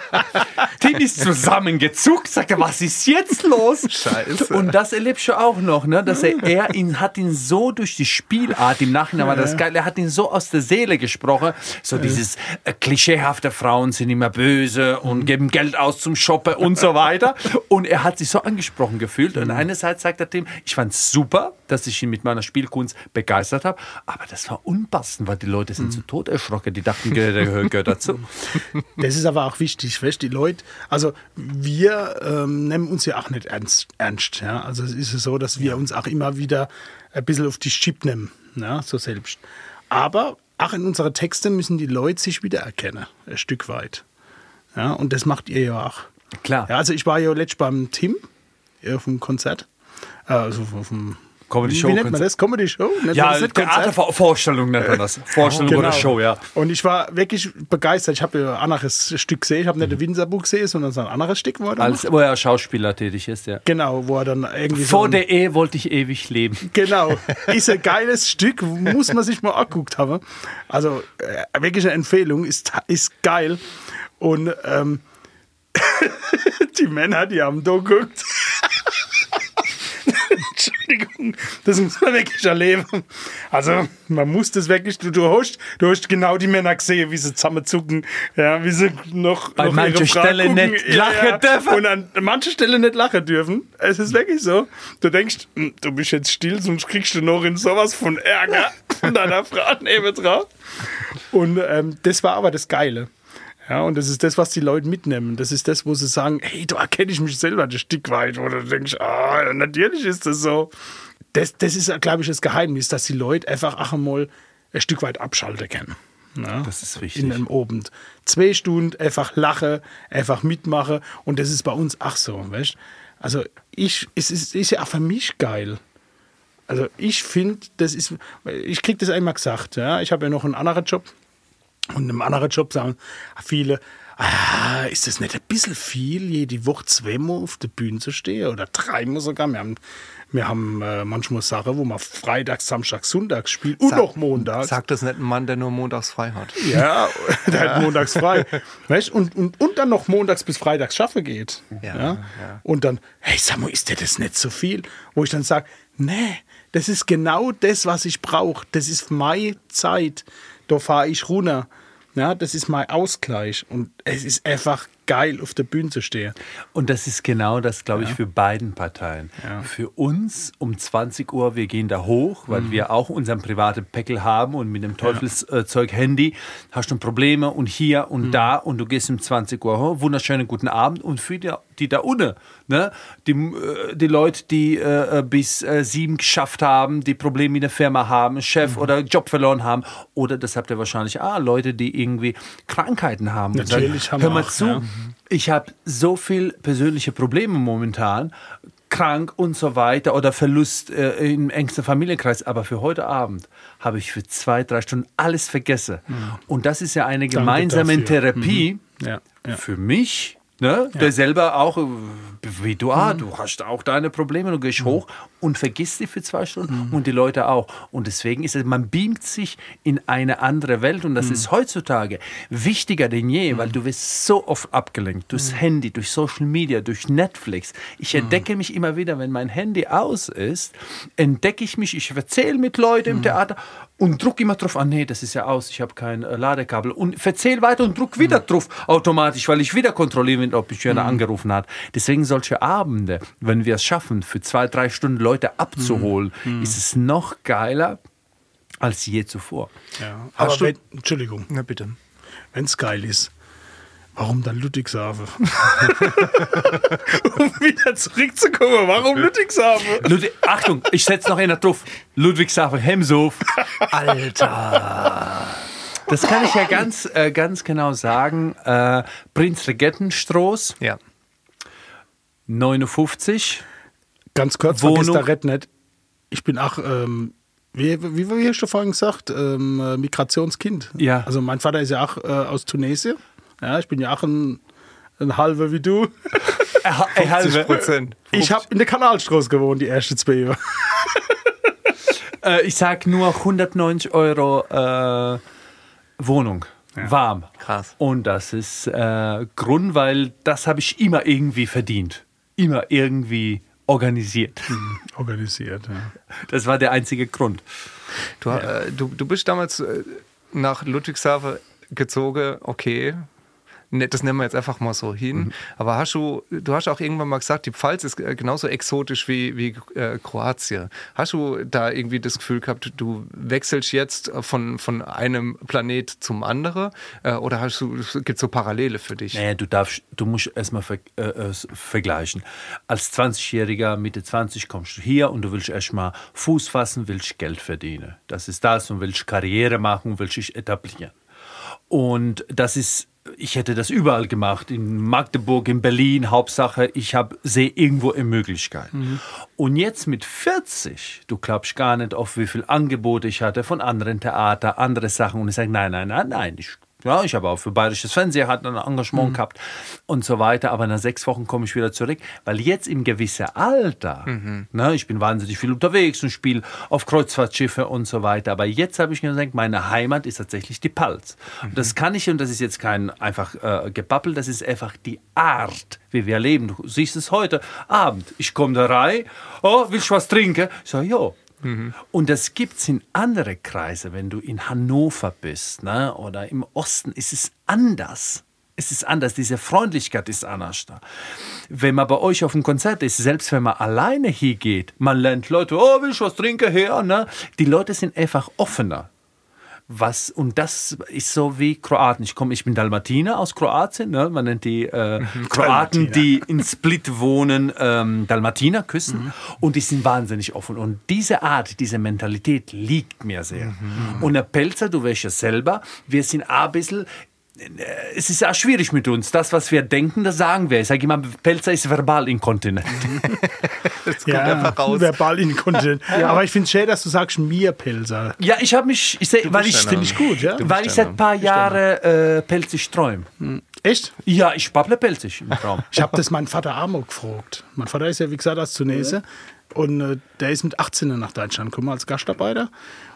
Tim ist zusammengezuckt, sagt er, was ist jetzt los? Scheiße. Und das erlebst du auch noch, ne? dass er, er ihn, hat ihn so durch die Spielart, im Nachhinein war das geil, er hat ihn so aus der Seele gesprochen, so dieses äh, klischeehafte Frauen sind immer böse und geben Geld aus zum Shoppen und so weiter. Und er hat sich so angesprochen gefühlt. Und einerseits sagt er Tim, ich fand es super, dass ich ihn mit meiner Spielkunst begeistert habe, aber das war unpassend, weil die Leute sind zu Tod erschrocken, die dachten, der gehört gehört dazu. Das ist aber auch wichtig, weißt die Leute, also wir ähm, nehmen uns ja auch nicht ernst, ernst ja? also es ist so, dass wir uns auch immer wieder ein bisschen auf die Chip nehmen, ja? so selbst. Aber auch in unseren Texten müssen die Leute sich wiedererkennen, ein Stück weit. Ja? Und das macht ihr ja auch. Klar. Ja, also ich war ja letztens beim Tim auf dem Konzert, äh, also auf dem Comedy wie Show. nennt man das? Comedy Show? Nennt Ja? Theatervorstellung nennt man das. Vorstellung Genau. oder Show, ja. Und ich war wirklich begeistert. Ich habe ein anderes Stück gesehen. Ich habe nicht ein Winzerbuch gesehen, sondern so ein anderes Stück, wo er, Als, wo er Schauspieler tätig ist, ja. genau, wo er dann irgendwie so Vor ein- der Ehe wollte ich ewig leben. Genau, ist ein geiles Stück, muss man sich mal anguckt haben. Also äh, wirklich eine Empfehlung, ist, ist geil. Und ähm, die Männer, die haben da geguckt. Entschuldigung, das muss man wirklich erleben. Also, man muss das wirklich, du, du, hast, du hast genau die Männer gesehen, wie sie zusammenzucken, ja, wie sie noch, Bei noch mancher Stelle gucken. nicht lachen dürfen. Und an manchen Stellen nicht lachen dürfen. Es ist wirklich so. Du denkst, hm, du bist jetzt still, sonst kriegst du noch in sowas von Ärger von deiner Frau neben drauf. Und ähm, das war aber das Geile. Ja, und das ist das, was die Leute mitnehmen. Das ist das, wo sie sagen, hey, da erkenne ich mich selber ein Stück weit. Oder du denkst, ah, natürlich ist das so. Das, das ist, glaube ich, das Geheimnis, dass die Leute einfach auch einmal ein Stück weit abschalten können. Ja, Das ist wichtig. In einem Abend. Zwei Stunden einfach lachen, einfach mitmachen. Und das ist bei uns auch so, weißt Also, ich, es ist, ist ja auch für mich geil. Also, ich finde, das ist, ich krieg das einmal gesagt, ja. Ich habe ja noch einen anderen Job. Und in einem anderen Job sagen viele, ah, ist das nicht ein bisschen viel, jede Woche zweimal auf der Bühne zu stehen oder dreimal sogar? Wir haben, wir haben äh, manchmal Sachen, wo man Freitag, Samstag, Sonntag spielt und noch montags. Sagt das nicht ein Mann, der nur montags frei hat. Ja, der hat montags frei. Weißt? Und, und, und dann noch montags bis freitags schaffen geht. Ja, Ja, ja. Und dann, hey, sag mal, ist dir das nicht so viel? Wo ich dann sage, nee, das ist genau das, was ich brauche. Das ist meine Zeit. Da fahre ich runter. Ja, das ist mein Ausgleich. Und es ist einfach geil, auf der Bühne zu stehen. Und das ist genau das, glaube ich, für beiden Parteien. Ja. Für uns um 20 Uhr, wir gehen da hoch, weil Mhm. wir auch unseren privaten Päckel haben und mit dem Teufelszeug Handy hast du Probleme und hier Mhm. und da und du gehst um 20 Uhr hoch. Wunderschönen guten Abend. Und für die, die da unten, ne? die, äh, die Leute, die äh, bis äh, sieben geschafft haben, die Probleme in der Firma haben, Chef Mhm. oder Job verloren haben, oder das habt ihr wahrscheinlich, ah, Leute, die irgendwie Krankheiten haben. Natürlich sagen, haben Hör mal auch, zu, ja. ich habe so viel persönliche Probleme momentan, krank und so weiter oder Verlust äh, im engsten Familienkreis. Aber für heute Abend habe ich für zwei, drei Stunden alles vergessen. Und das ist ja eine gemeinsame. Therapie Ja, ja. für mich. Ne? Der selber auch, wie du, ah, du hast auch deine Probleme, du gehst hoch und vergisst die für zwei Stunden und die Leute auch. Und deswegen ist es, man beamt sich in eine andere Welt und das ist heutzutage wichtiger denn je, weil du wirst so oft abgelenkt durchs Handy, durch Social Media, durch Netflix. Ich entdecke mich immer wieder, wenn mein Handy aus ist, entdecke ich mich, ich erzähle mit Leuten im Theater und druck immer drauf, ah nee, das ist ja aus, ich habe kein äh, Ladekabel und verzähl weiter und druck wieder drauf automatisch, weil ich wieder kontrollieren will, ob mich einer angerufen hat. Deswegen solche Abende, wenn wir es schaffen, für zwei, drei Stunden Leute abzuholen, ist es noch geiler als je zuvor. Ja. Aber wenn, Entschuldigung. Na bitte. wenn es geil ist. Warum dann Ludwigshafen? um wieder zurückzukommen, warum Ludwigshafen? Ludwig, Achtung, ich setze noch einer drauf. Ludwigshafen, Hemshof. Alter. Das kann ich ja ganz, äh, ganz genau sagen. Äh, Prinz Regentenstraß, Ja. 59. Ganz kurz, Wohnung. vergiss da Red nicht. Ich bin auch, ähm, wie, wie, wie hast du vorhin gesagt, ähm, äh, Migrationskind. Ja. Also mein Vater ist ja auch äh, aus Tunesien. Ja, ich bin ja auch ein, ein halber wie du. Äh, äh, 50 halbe. Prozent. Ich habe in der Kanalstraße gewohnt, die ersten zwei Jahre. Äh, ich sag nur 190 Euro äh, Wohnung. Warm. Krass. Und das ist äh, Grund, weil das habe ich immer irgendwie verdient. Immer irgendwie organisiert. Organisiert, ja. Das war der einzige Grund. Du, äh, du, du bist damals äh, nach Ludwigshafen gezogen, okay. Ne, Das nennen wir jetzt einfach mal so hin. Aber hast du, du hast auch irgendwann mal gesagt, die Pfalz ist äh, genauso exotisch wie, wie äh, Kroatien. Hast du da irgendwie das Gefühl gehabt, du wechselst jetzt von, von einem Planet zum anderen? Äh, oder hast du, gibt es so Parallele für dich? Naja, du darfst, du musst erstmal ver äh, äh, vergleichen. Als 20-Jähriger, Mitte 20, kommst du hier und du willst erstmal Fuß fassen, willst Geld verdienen. Das ist das und willst Karriere machen, willst dich etablieren. Und das ist, ich hätte das überall gemacht, in Magdeburg, in Berlin, Hauptsache, ich habe sehe irgendwo eine Möglichkeit. Und jetzt mit 40, du glaubst gar nicht, auf wie viel Angebote ich hatte von anderen Theater, andere Sachen. Und ich sage, nein, nein, nein, nein, ich ja, ich habe auch für Bayerisches Fernsehen hat ein Engagement gehabt und so weiter. Aber nach sechs Wochen komme ich wieder zurück, weil jetzt im gewissen Alter, ne, ich bin wahnsinnig viel unterwegs und spiele auf Kreuzfahrtschiffe und so weiter. Aber jetzt habe ich mir gesagt, meine Heimat ist tatsächlich die Palz. Und das kann ich, und das ist jetzt kein einfach äh, Gebabbel, das ist einfach die Art, wie wir leben. Du siehst es heute Abend. Ich komme da rein, oh, willst du was trinken? Ich sage, ja. Und das gibt es in andere Kreise, wenn du in Hannover bist ne? oder im Osten, ist es anders. Es ist anders, diese Freundlichkeit ist anders da. Wenn man bei euch auf dem Konzert ist, selbst wenn man alleine hier geht, man lernt Leute, oh, will ich was trinken her? Ne? Die Leute sind einfach offener. Was, und das ist so wie Kroaten. Ich komme, ich bin Dalmatiner aus Kroatien, ne? man nennt die äh, Kroaten, die in Split wohnen, ähm, Dalmatiner küssen und die sind wahnsinnig offen. Und diese Art, diese Mentalität liegt mir sehr. Und der Pelzer, du weißt ja selber, wir sind ein bisschen es ist auch schwierig mit uns. Das, was wir denken, das sagen wir. Ich sage immer, Pelzer ist verbal inkontinent. Das kommt einfach raus. verbal inkontinent. Aber ich finde es schön, dass du sagst, mir Pilser. Ja, ich habe mich, ich seh, weil ich. Finde ich gut, ja? Weil ich seit ein paar Jahren äh, pelzig träume. Echt? Ja, ich babble pelzig im Traum. Ich habe das meinen Vater Amo gefragt. Mein Vater ist ja, wie gesagt, aus Tunesien. Und äh, der ist mit 18 nach Deutschland gekommen als Gastarbeiter.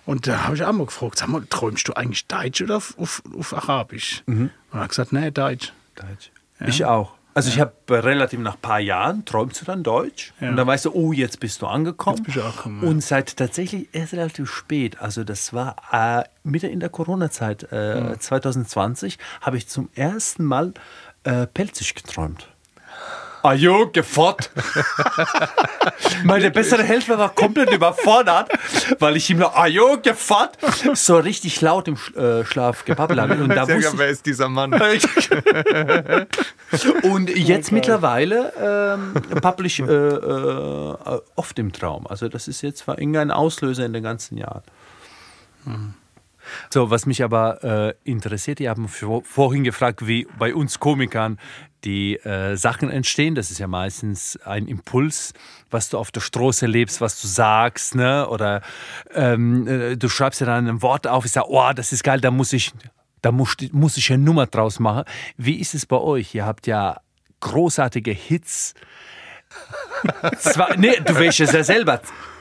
Und da habe ich Amo gefragt, sag mal, träumst du eigentlich Deutsch oder auf, auf, auf Arabisch? Und er hat gesagt, nee, Deutsch. Deutsch. Ich auch. Also ich habe äh, relativ nach ein paar Jahren träumst du dann Deutsch Ja. und dann weißt du, oh, jetzt bist du angekommen. Jetzt bist du angekommen, ja. Und seit tatsächlich erst relativ spät, also das war äh, Mitte in der Corona-Zeit, äh, 2020, habe ich zum ersten Mal äh, pelzig geträumt. Ajo, gefort. Meine bessere Hälfte war komplett überfordert, weil ich ihm noch Ajo, gefort so richtig laut im äh, Schlaf gebabbelt habe. Und da wusste gerne, wer ist dieser Mann? Und jetzt mittlerweile ähm, pappel ich äh, äh, oft im Traum. Also das ist jetzt war irgendein Auslöser in den ganzen Jahren. So, was mich aber äh, interessiert, ihr habt vor, vorhin gefragt, wie bei uns Komikern die äh, Sachen entstehen. Das ist ja meistens ein Impuls, was du auf der Straße lebst, was du sagst, ne? Oder ähm, äh, du schreibst ja dann ein Wort auf, ich sage, oh, das ist geil, da muss ich, da muss, muss ich eine Nummer draus machen. Wie ist es bei euch? Ihr habt ja großartige Hits. Zwei, nee, du weißt es ja selber.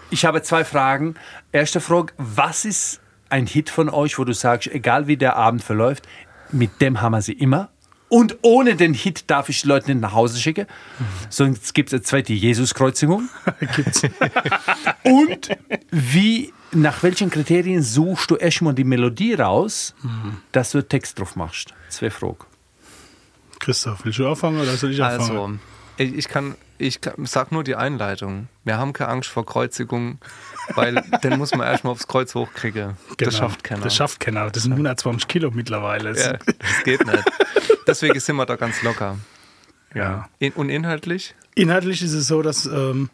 Ich habe zwei Fragen. Erste Frage, was ist ein Hit von euch, wo du sagst, egal wie der Abend verläuft, mit dem haben wir sie immer? Und ohne den Hit darf ich die Leute nicht nach Hause schicken. Sonst gibt es eine zweite Jesuskreuzigung. Und wie, nach welchen Kriterien suchst du erstmal die Melodie raus, dass du Text drauf machst? Zwei Fragen. Christoph, willst du anfangen oder soll ich anfangen? Also, ich kann, ich sag nur die Einleitung. Wir haben keine Angst vor Kreuzigung, weil den muss man erstmal aufs Kreuz hochkriegen. Das schafft keiner. Genau. Das schafft keiner. Das sind 120 Kilo mittlerweile. ja, das geht nicht. Deswegen sind wir da ganz locker. Ja. In, und inhaltlich? Inhaltlich ist es so, dass. Ähm,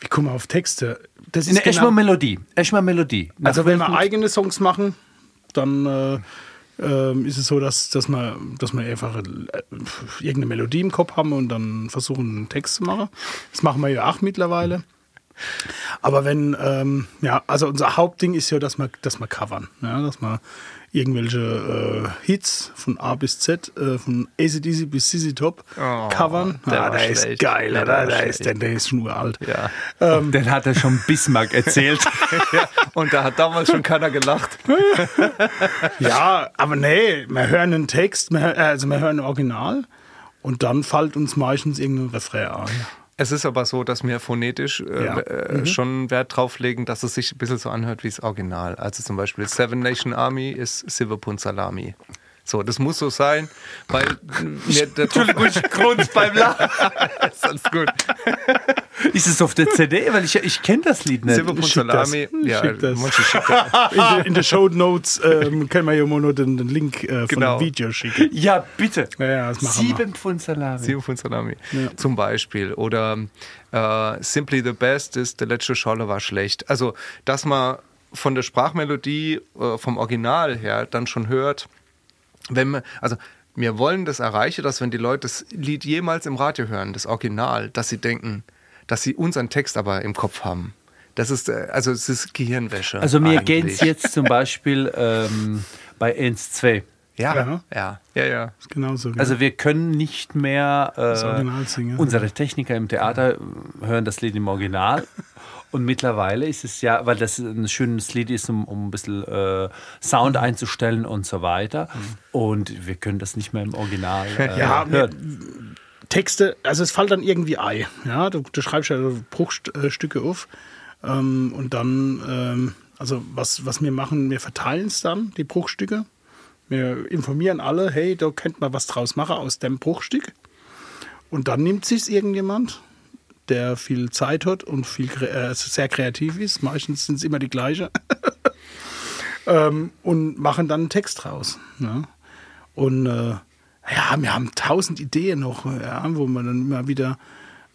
wie kommen wir auf Texte? Das Ne, echt mal Melodie. Echt mal Melodie. Nach Also wenn wir eigene Songs machen, dann äh, ähm, ist es so, dass, dass, wir, dass wir einfach äh, irgendeine Melodie im Kopf haben und dann versuchen, einen Text zu machen. Das machen wir ja auch mittlerweile. Aber wenn, ähm, ja, also unser Hauptding ist ja, dass wir, dass wir covern. Ja, dass wir irgendwelche äh, Hits von A bis Z, äh, von ACDC bis CC Top Oh, covern. der ah, der ist geil, Der war Der ist, der, der ist schon uralt. Ja. Den hat er schon Bismarck erzählt. ja. Und da hat damals schon keiner gelacht. Ja, aber nee, wir hören einen Text, wir, hör- also wir hören ein Original und dann fällt uns meistens irgendein Refrain ein. Es ist aber so, dass wir phonetisch äh, Ja. äh, schon Wert drauf legen, dass es sich ein bisschen so anhört wie das Original. Also zum Beispiel Seven Nation Army ist Silverpun Salami. So, das muss so sein, weil mir der Entschuldigung, ich grunz beim Lachen. ist alles gut. Ist es auf der CD? Weil ich, ich kenne das Lied nicht. Das. Salami, ja, schick das. In, den- in den Show Notes ähm, können wir ja mal nur den, den Link äh, von Genau. dem Video schicken. Ja, bitte. Ja, ja, das machen wir. Sieben Pfund Salami. Silverpun Salami zum Beispiel. Oder äh, Simply the Best ist Der letzte Scholle war schlecht. Also, dass man von der Sprachmelodie, äh, vom Original her dann schon hört, wenn wir, also wir wollen das erreichen, dass wenn die Leute das Lied jemals im Radio hören, das Original, dass sie denken, dass sie unseren Text aber im Kopf haben. Das ist, äh, also es ist Gehirnwäsche. Also mir geht es jetzt zum Beispiel ähm, bei 1, 2. Ja, Ja. ja, ja, ja. Ist genauso. Also wir können nicht mehr Das äh, Original singen. unsere Techniker im Theater hören das Lied im Original. Und mittlerweile ist es ja, weil das ein schönes Lied ist, um, um ein bisschen äh, Sound einzustellen und so weiter. Und wir können das nicht mehr im Original äh, Ja, hören. Texte, also es fällt dann irgendwie Ei. Ja, du, du schreibst ja Bruchstücke auf ähm, und dann, ähm, also was, was wir machen, wir verteilen es dann, die Bruchstücke. Wir informieren alle, hey, da könnte man was draus machen aus dem Bruchstück. Und dann nimmt sich irgendjemand, der viel Zeit hat und viel, äh, sehr kreativ ist, meistens sind es immer die gleiche, ähm, und machen dann einen Text draus. Ja? Und äh, ja, wir haben tausend Ideen noch, ja, wo man dann immer wieder,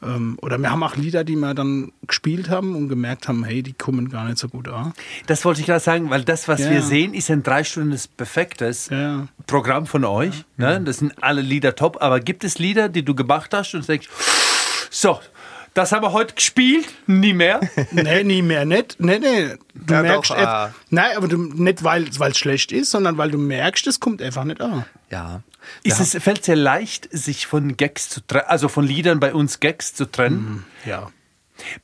ähm, oder wir haben auch Lieder, die wir dann gespielt haben und gemerkt haben, hey, die kommen gar nicht so gut an. Das wollte ich gerade sagen, weil das, was Ja. wir sehen, ist ein drei Stunden perfektes Ja. Programm von euch. Ne? Das sind alle Lieder top. Aber gibt es Lieder, die du gemacht hast und denkst, so, das haben wir heute gespielt, nie mehr. nee, nie mehr, nicht. Nee, nee. Du Ja, merkst, doch, ah. nein, aber du, nicht, weil es schlecht ist, sondern weil du merkst, es kommt einfach nicht an. Ja. Ist es, fällt es dir leicht, sich von Gags zu trennen, also von Liedern bei uns Gags zu trennen? Ja.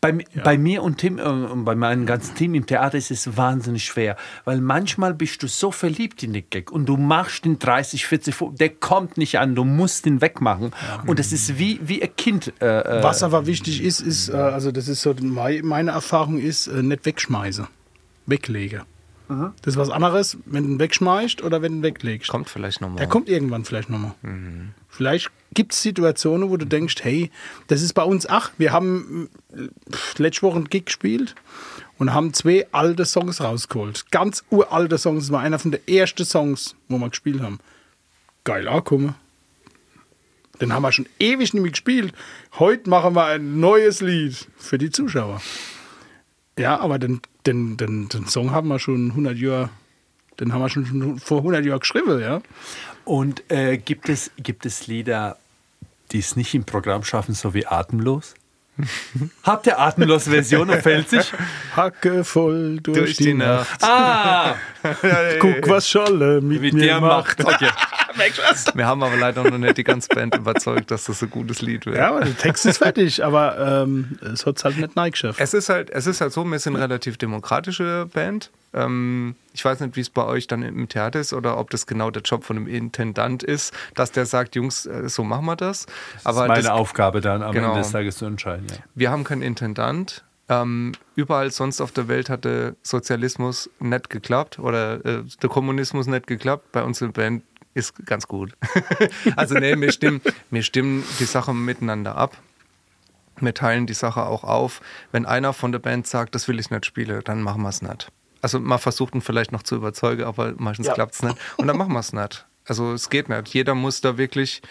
Bei, mi- bei mir und Tim äh, und bei meinem ganzen Team im Theater ist es wahnsinnig schwer, weil manchmal bist du so verliebt in den Gag und du machst den 30, 40, 50, der kommt nicht an, du musst ihn wegmachen. Und es ist wie, wie ein Kind. Äh, äh, Was aber wichtig ist, ist, äh, also das ist so, mei- meine Erfahrung ist, äh, nicht wegschmeißen. Weglege. Das ist was anderes, wenn du ihn wegschmeißt oder wenn du ihn weglegst. Kommt vielleicht nochmal. Der kommt irgendwann vielleicht nochmal. Vielleicht gibt es Situationen, wo du denkst, hey, das ist bei uns, ach, wir haben letzte Woche einen Gig gespielt und haben zwei alte Songs rausgeholt. Ganz uralte Songs. Das war einer von den ersten Songs, wo wir gespielt haben. Geil ankommen. Den haben wir schon ewig nicht mehr gespielt. Heute machen wir ein neues Lied für die Zuschauer. Ja, aber den, den, den, den Song haben wir schon 100 Jahre, den haben wir schon vor 100 Jahren geschrieben, ja. Und äh, gibt, es, gibt es Lieder, die es nicht im Programm schaffen, so wie Atemlos? Habt ihr Atemlos-Version auf Pfälzisch? Hacke voll durch, Durch die, die Nacht. Ah, Guck, was Scholle mit, mit mir macht. macht. Okay. Wir haben aber leider noch nicht die ganze Band überzeugt, dass das ein gutes Lied wird. Ja, aber der Text ist fertig, aber ähm, es hat es halt nicht nein geschafft. Es ist halt, es ist halt so, wir sind eine relativ demokratische Band. Ähm, ich weiß nicht, wie es bei euch dann im Theater ist oder ob das genau der Job von einem Intendant ist, dass der sagt, Jungs, äh, so machen wir das. Aber Das ist meine das, Aufgabe dann am Genau. Ende des Tages zu entscheiden. Ja. wir haben keinen Intendant. Ähm, überall sonst auf der Welt hatte Sozialismus nicht geklappt oder äh, der Kommunismus nicht geklappt. Bei uns in der Band ist ganz gut. also nee, wir stimmen, wir stimmen die Sache miteinander ab. Wir teilen die Sache auch auf. Wenn einer von der Band sagt, das will ich nicht spielen, dann machen wir es nicht. Also man versucht ihn vielleicht noch zu überzeugen, aber meistens Ja. klappt es nicht. Und dann machen wir es nicht. Also es geht nicht. Jeder muss da wirklich,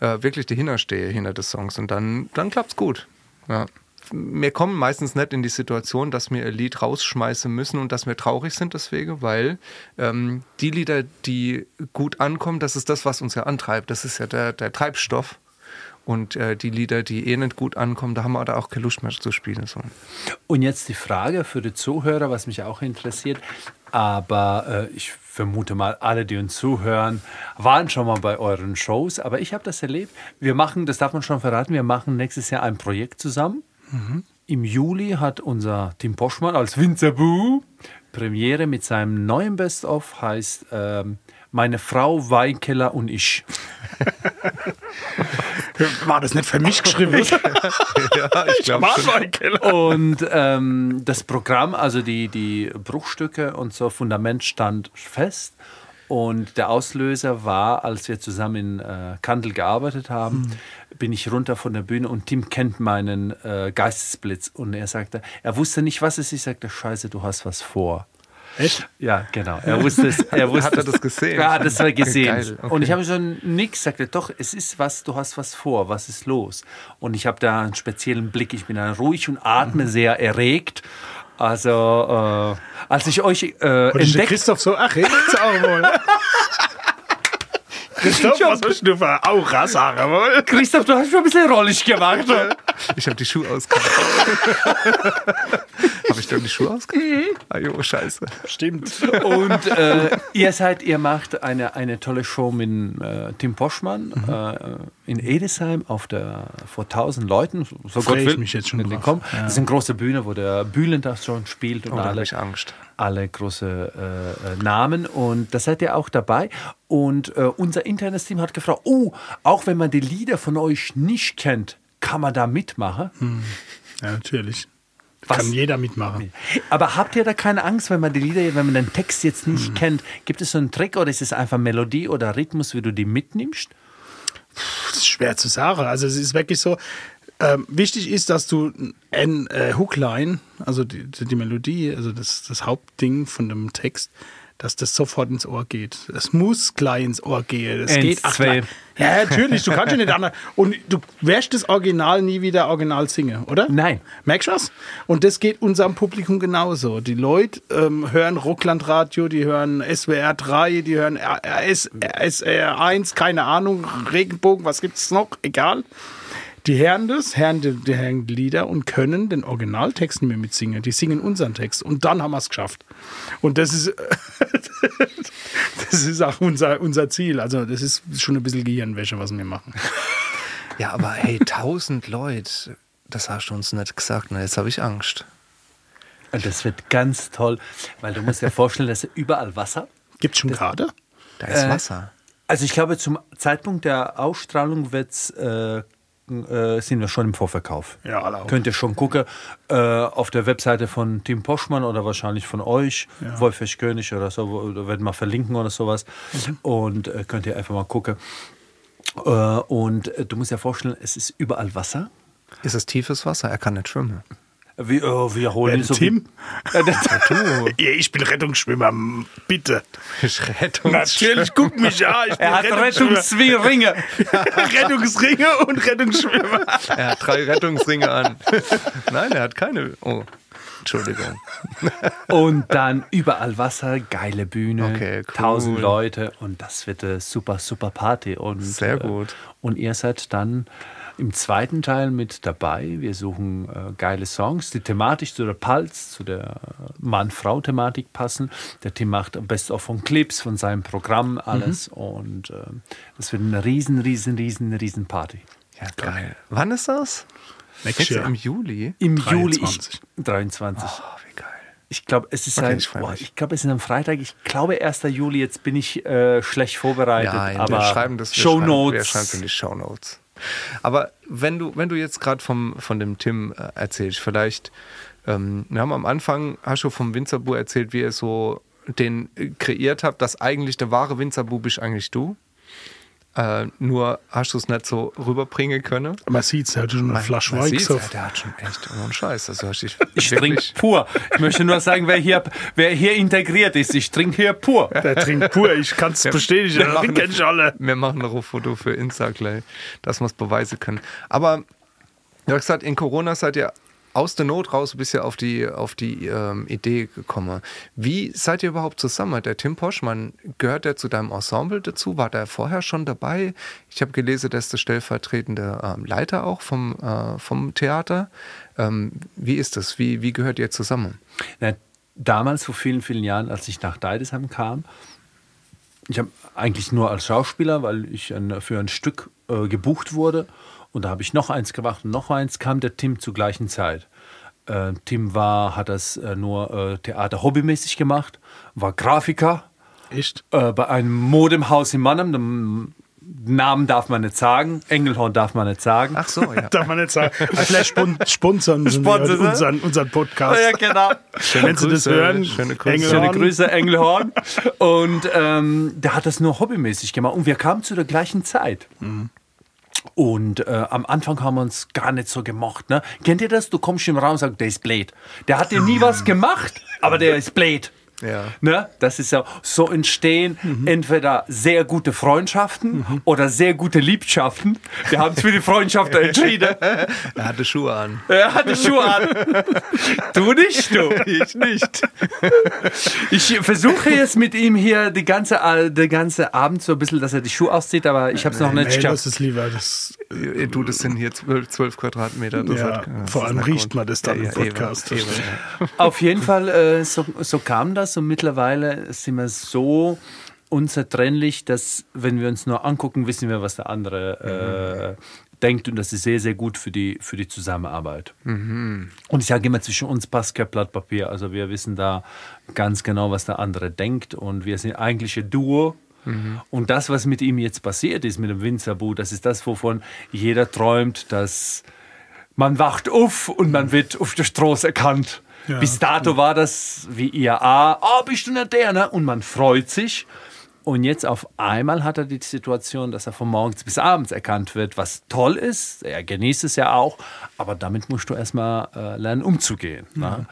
äh, wirklich dahinter stehen, hinter des Songs. Und dann, dann klappt's gut. Ja. Wir kommen meistens nicht in die Situation, dass wir ein Lied rausschmeißen müssen und dass wir traurig sind deswegen, weil ähm, die Lieder, die gut ankommen, das ist das, was uns ja antreibt. Das ist ja der, der Treibstoff. Und äh, die Lieder, die eh nicht gut ankommen, da haben wir da auch keine Lust mehr zu spielen. So. Und jetzt die Frage für die Zuhörer, was mich auch interessiert. Aber äh, ich vermute mal, alle, die uns zuhören, waren schon mal bei euren Shows. Aber ich habe das erlebt. Wir machen, das darf man schon verraten, wir machen nächstes Jahr ein Projekt zusammen. Im Juli hat unser Tim Poschmann als Winzerbu Premiere mit seinem neuen Best-of, heißt ähm, Meine Frau, Weinkeller und ich. War das nicht für mich geschrieben? ja, ich glaube War so ein Keller. Und ähm, das Programm, also die, die Bruchstücke und so, Fundament stand fest. Und der Auslöser war, als wir zusammen in äh, Kandel gearbeitet haben, bin ich runter von der Bühne und Tim kennt meinen äh, Geistesblitz. Und er sagte, er wusste nicht, was es ist. Ich sagte, Scheiße, du hast was vor. Echt? Ja, genau. Er wusste es. Er wusste Hat er das gesehen? Ja, das war gesehen. Geil, okay. Und ich habe schon nichts gesagt. Doch, es ist was, du hast was vor. Was ist los? Und ich habe da einen speziellen Blick. Ich bin dann ruhig und atme sehr erregt. Also, äh, als ich euch äh, entdeckt Christoph so, ach, jetzt auch wohl. Christoph, was hast du für Aura, sag wohl? Christoph, du hast schon ein bisschen rollig gemacht. Ich habe die Schuhe ausgehauen. habe ich dann die Schuhe ausgehauen? Ah, jo, scheiße. Stimmt. Und äh, ihr seid, ihr macht eine, eine tolle Show mit äh, Tim Poschmann äh, in Edesheim auf der, vor 1000 Leuten. So Freu ich will, mich jetzt schon drauf. kommen. Ja. Das ist eine große Bühne, wo der Bülent das schon spielt und Oh, da habe ich Angst. Alle große äh, äh, Namen. Und da seid ihr auch dabei. Und äh, unser internes Team hat gefragt, oh, auch wenn man die Lieder von euch nicht kennt, kann man da mitmachen? Ja, natürlich. Was? Kann jeder mitmachen. Aber habt ihr da keine Angst, wenn man die Lieder, wenn man den Text jetzt nicht kennt? Gibt es so einen Trick oder ist es einfach Melodie oder Rhythmus, wie du die mitnimmst? Das ist schwer zu sagen. Also es ist wirklich so, ähm, wichtig ist, dass du ein äh, Hookline, also die, die Melodie, also das, das Hauptding von dem Text, dass das sofort ins Ohr geht. Es muss gleich ins Ohr gehen. Es geht ach. Ja, natürlich, du kannst ja nicht anders. Und du wirst das Original nie wieder original singen, oder? Nein. Merkst du was? Und das geht unserem Publikum genauso. Die Leute ähm, hören Rucklandradio, die hören SWR 3, die hören RS, SR 1, keine Ahnung, Regenbogen, was gibt's noch? Egal. Die hören das, hören die, die Lieder und können den Originaltext nicht mehr mitsingen. Die singen unseren Text. Und dann haben wir es geschafft. Und das ist, das ist auch unser, unser Ziel. Also, das ist schon ein bisschen Gehirnwäsche, was wir machen. Ja, aber hey, tausend Leute, das hast du uns nicht gesagt. Na, jetzt habe ich Angst. Und das wird ganz toll, weil du musst dir vorstellen, dass überall Wasser. Gibt's schon gerade? Da ist Äh, Wasser. Also ich glaube, zum Zeitpunkt der Ausstrahlung wird's, äh, äh, sind wir schon im Vorverkauf. Ja, alle auch. Könnt ihr schon gucken äh, auf der Webseite von Tim Poschmann oder wahrscheinlich von euch, Wolfgang König oder so, da werden wir verlinken oder sowas. Und äh, könnt ihr einfach mal gucken. Äh, und äh, du musst dir vorstellen, es ist überall Wasser. Ist es tiefes Wasser? Er kann nicht schwimmen. Wir, äh, wir holen ihn so Tim? Wie, der- Ja, ich bin Rettungsschwimmer, bitte. Rettung. Natürlich, guck mich an. Ich bin er hat. Rettungsringe. Rettungsringe und Rettungsschwimmer. Er hat drei Rettungsringe an. Nein, er hat keine. Oh, Entschuldigung. Und dann überall Wasser, geile Bühne, Okay, cool. tausend Leute und das wird eine super, super Party. Und, Sehr gut. Äh, und ihr seid dann im zweiten Teil mit dabei. Wir suchen äh, geile Songs, die thematisch zu der Pulse, zu der Mann-Frau-Thematik passen. Der Tim macht Best of von Clips, von seinem Programm, alles. Und äh, das wird eine riesen, riesen, riesen, riesen Party. Ja, geil. Wann ist das? Nächstes Jahr. im Juli. Im 23. Juli ich, 23. Oh, wie geil. Ich glaube, es ist Okay, ein, ich ich glaube, es ist am Freitag. Ich glaube 1. Juli. Jetzt bin ich äh, schlecht vorbereitet. Ja, aber wir schreiben das. Wir Show schreiben, Notes. Wir schreiben in die Show Notes. Aber wenn du, wenn du jetzt gerade von dem Tim äh, erzählst, vielleicht, ähm, wir haben am Anfang, hast du vom Winzerbu erzählt, wie ihr so den äh, kreiert habt, dass eigentlich der wahre Winzerbu bist eigentlich du. Äh, nur hast du es nicht so rüberbringen können. Man sieht es, er hat schon eine Flasche Man Wein ja, der hat schon echt ohne Scheiß. Also hast dich Ich trinke pur. Ich möchte nur sagen, wer hier, wer hier integriert ist. Ich trinke hier pur. Der trinkt pur, ich kann es bestätigen, wir machen kennen ich alle. Wir machen noch ein Foto für Insta gleich, dass wir es beweisen können. Aber du hast gesagt, in Corona seid ihr aus der Not raus ein bisschen auf die, auf die ähm, Idee gekommen. Wie seid ihr überhaupt zusammen? Der Tim Poschmann, gehört der zu deinem Ensemble dazu? War der vorher schon dabei? Ich habe gelesen, ist der stellvertretende ähm, Leiter auch vom, äh, vom Theater. Ähm, wie ist das? Wie, wie gehört ihr zusammen? Na, damals, vor vielen, vielen Jahren, als ich nach Deidesheim kam, ich habe eigentlich nur als Schauspieler, weil ich ein, für ein Stück äh, gebucht wurde. Und da habe ich noch eins gemacht und noch eins, kam der Tim zur gleichen Zeit. Äh, Tim war, hat das äh, nur äh, Theater hobbymäßig gemacht, war Grafiker Echt? äh, bei einem Modemhaus in Mannheim. Den Namen darf man nicht sagen, Engelhorn darf man nicht sagen. Ach so, ja. Darf man nicht sagen. Vielleicht spon sponsern sie sie? unseren, unseren Podcast. Ja, genau. Wenn sie das Grüße, hören, schöne Grüße. Engelhorn. Schöne Grüße, Engelhorn. Und ähm, der hat das nur hobbymäßig gemacht. Und wir kamen zu der gleichen Zeit. Und äh, am Anfang haben wir uns gar nicht so gemocht. Ne? Kennt ihr das? Du kommst im Raum und sagst, der ist blöd. Der hat dir nie was gemacht, aber der ist blöd. Ja. Ne? Das ist ja so entstehen entweder sehr gute Freundschaften oder sehr gute Liebschaften. Wir haben uns für die Freundschaft entschieden. Er hatte Schuhe an. Er hatte Schuhe an. Du nicht, du. Ich nicht. Ich versuche jetzt mit ihm hier die ganze, äh, den ganze Abend so ein bisschen, dass er die Schuhe auszieht, aber ich habe es noch nicht Nee, geschafft. lass es lieber. Das, Du, das sind hier 12, 12 Quadratmeter. Das ja, hat- das vor ist allem riecht gut. man das dann im Podcast. Eben, eben, ja. Auf jeden Fall, äh, so, so kam das und mittlerweile sind wir so unzertrennlich, dass wenn wir uns nur angucken, wissen wir, was der andere äh, denkt und das ist sehr, sehr gut für die, für die Zusammenarbeit. Und ich sage immer, zwischen uns passt kein Blatt Papier. Also wir wissen da ganz genau, was der andere denkt und wir sind eigentlich ein Duo. Und das, was mit ihm jetzt passiert ist, mit dem Winzerbu, das ist das, wovon jeder träumt, dass man wacht auf und man wird auf der Straße erkannt. Ja. Bis dato war das wie IAA, oh, bist du nicht der, ne? Und man freut sich. Und jetzt auf einmal hat er die Situation, dass er von morgens bis abends erkannt wird, was toll ist. Er genießt es ja auch, aber damit musst du erstmal äh, lernen, umzugehen. Ne?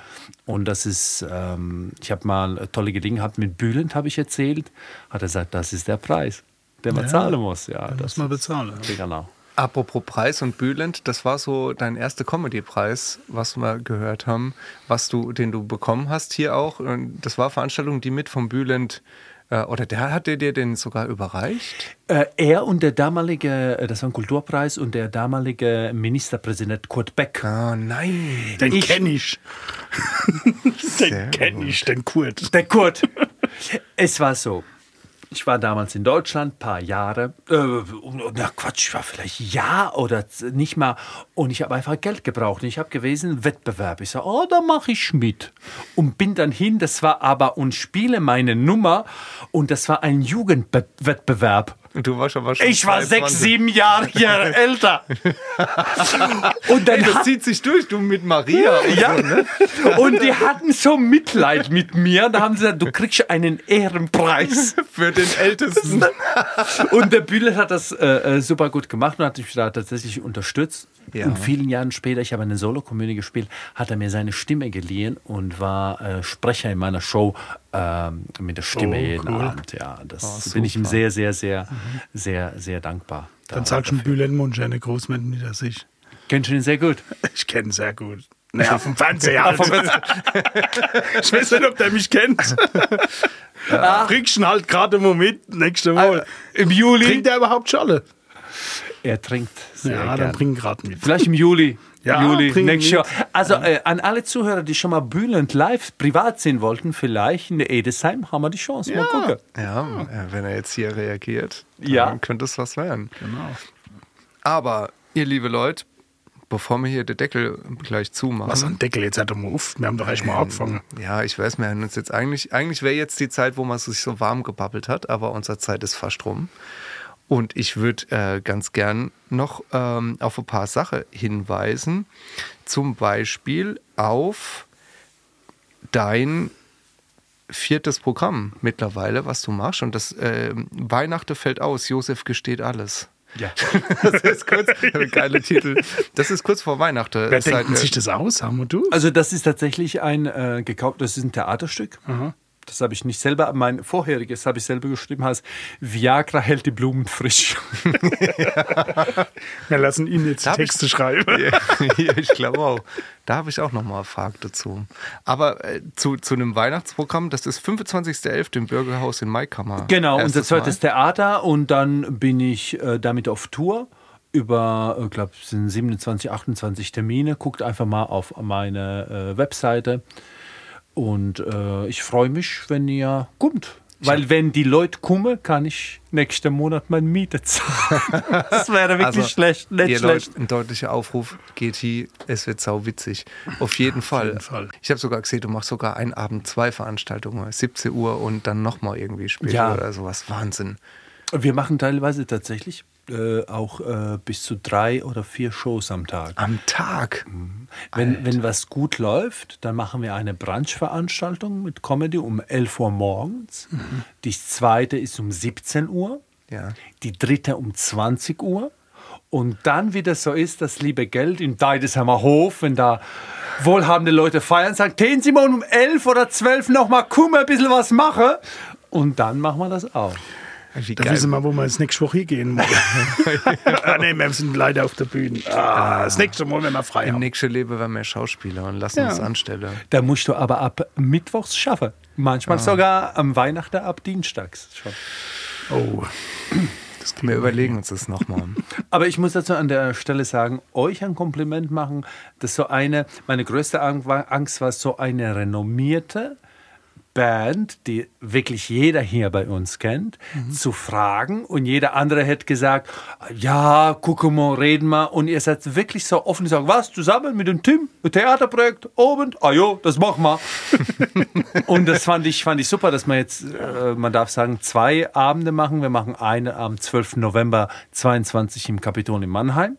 Und das ist, ähm, ich habe mal eine tolle Gelegenheit mit Bülent, habe ich erzählt, hat er gesagt, das ist der Preis, den man Ja. zahlen muss. Ja, muss das man bezahlen. genau. Apropos Preis und Bülent, das war so dein erster Comedy-Preis, was wir gehört haben, was du, den du bekommen hast hier auch. Und das war Veranstaltung, die mit vom Bülent, äh, oder der hat dir den sogar überreicht? Äh, er und der damalige, äh, das war ein Kulturpreis, und der damalige Ministerpräsident Kurt Beck. Oh nein. Den Ich- kenne ich. Sehr Den kenne ich, den Kurt. Der Kurt. es war so. Ich war damals in Deutschland, paar Jahre. Äh, na Quatsch, ich war vielleicht Jahr oder nicht mal. Und ich habe einfach Geld gebraucht. Und ich habe gewesen, Wettbewerb. Ich sage, oh, da mache ich mit. Und bin dann hin. Das war aber und spiele meine Nummer. Und das war ein Jugendwettbewerb. Und du warst aber schon Ich war 22. sechs, sieben Jahre, Jahre älter. Und dann Ey, das hat, zieht sich durch, du mit Maria. und ja. so, ne? Und die hatten so Mitleid mit mir. Da haben sie gesagt, du kriegst einen Ehrenpreis. Für den Ältesten. Und der Bühler hat das äh, äh, super gut gemacht und hat mich da tatsächlich unterstützt. Ja. Und vielen Jahren später, ich habe eine Solo-Komödie gespielt, hat er mir seine Stimme geliehen und war äh, Sprecher in meiner Show ähm, mit der Stimme Oh, jeden cool. Abend. Ja, das Oh, bin ich ihm sehr, sehr, sehr, sehr, sehr dankbar. Dann sagst du Bülent Monschene Großmann ich. Kennst du ihn sehr gut? Ich kenne ihn sehr gut. Naja, vom Fernseher halt. ich weiß nicht, ob der mich kennt. Bringst ihn halt gerade mal mit, nächste Mal. Im Juli? Trinkt er überhaupt Scholle? Er trinkt sehr Ja, gern. dann bring gerade mit. Vielleicht im Juli. Ja, Juli, mit. Jahr. Also äh, an alle Zuhörer, die schon mal Bülent live privat sehen wollten, vielleicht in der Edesheim haben wir die Chance. Mal gucken. Ja, äh, wenn er jetzt hier reagiert, Ja. dann könnte es was werden. Genau. Aber, ihr liebe Leute, bevor wir hier den Deckel gleich zumachen. Was ein Deckel, jetzt hat er mal auf. Wir haben doch echt mal angefangen. Ja, ich weiß, wir haben uns jetzt eigentlich, eigentlich wäre jetzt die Zeit, wo man sich so warm gebabbelt hat, aber unsere Zeit ist fast rum. Und ich würde äh, ganz gern noch ähm, auf ein paar Sachen hinweisen. Zum Beispiel auf dein viertes Programm mittlerweile, was du machst. Und das äh, Weihnachten fällt aus. Josef gesteht alles. Ja. Das ist kurz, geile Titel. Das ist kurz vor Weihnachten. Wer Ist halt, denkt äh, sich das aus, Ham und du? Also das ist tatsächlich ein äh, gekauft, das ist ein Theaterstück. Das habe ich nicht selber, mein vorheriges habe ich selber geschrieben, heißt Viagra hält die Blumen frisch. Wir lassen ihn jetzt die Darf ich- Texte schreiben. Ja, ich glaube auch. Da habe ich auch noch mal eine Frage dazu. Aber äh, zu, zu einem Weihnachtsprogramm, das ist 25.11. im Bürgerhaus in Maikammer. Genau, unser Erstes zweites Mal. Theater und dann bin ich äh, damit auf Tour über, ich glaube, es sind 27, 28 Termine. Guckt einfach mal auf meine äh, Webseite und äh, ich freue mich, wenn ihr kommt. Weil wenn die Leute kommen, kann ich nächsten Monat meine Miete zahlen. Das wäre wirklich Also, schlecht, nicht Ihr schlecht. Leute, ein deutlicher Aufruf, geht hier, es wird sau witzig. Auf jeden Fall. jeden Fall. Ich habe sogar gesehen, du machst sogar einen Abend zwei Veranstaltungen, 17 Uhr und dann nochmal irgendwie später Ja. oder sowas. Wahnsinn. Wir machen teilweise tatsächlich äh, auch äh, bis zu drei oder vier Shows am Tag. Am Tag. Wenn, wenn was gut läuft, dann machen wir eine Brunch-Veranstaltung mit Comedy um 11 Uhr morgens. Die zweite ist um 17 Uhr. Ja. Die dritte um 20 Uhr. Und dann, wie das so ist, das liebe Geld im Deidesheimer Hof, wenn da wohlhabende Leute feiern, sagen, Ten Simon um 11 oder 12 noch mal, komm, ein bisschen was machen. Und dann machen wir das auch. Wie Da geil. wissen wir, wo wir ins nächste Woche hingehen. ah, nee, wir sind leider auf der Bühne. Ah, das nächste Mal, wenn wir frei Im haben. nächsten Leben werden wir Schauspieler und lassen Ja. uns anstellen. Da musst du aber ab Mittwochs schaffen. Manchmal sogar am Weihnachten ab Dienstags schon. Oh. Wir überlegen uns das nochmal. Aber ich muss dazu an der Stelle sagen, euch ein Kompliment machen, dass so eine, meine größte Ang- war- Angst war, so eine renommierte Band, die wirklich jeder hier bei uns kennt, zu fragen und jeder andere hätte gesagt, ja, gucken wir, reden wir und ihr seid wirklich so offen und sagt, was, zusammen mit dem Tim, ein Theaterprojekt, oben, ah jo, das machen wir. und das fand ich, fand ich super, dass wir jetzt, äh, man darf sagen, zwei Abende machen. Wir machen eine am 12. November 22 im Kapitol in Mannheim.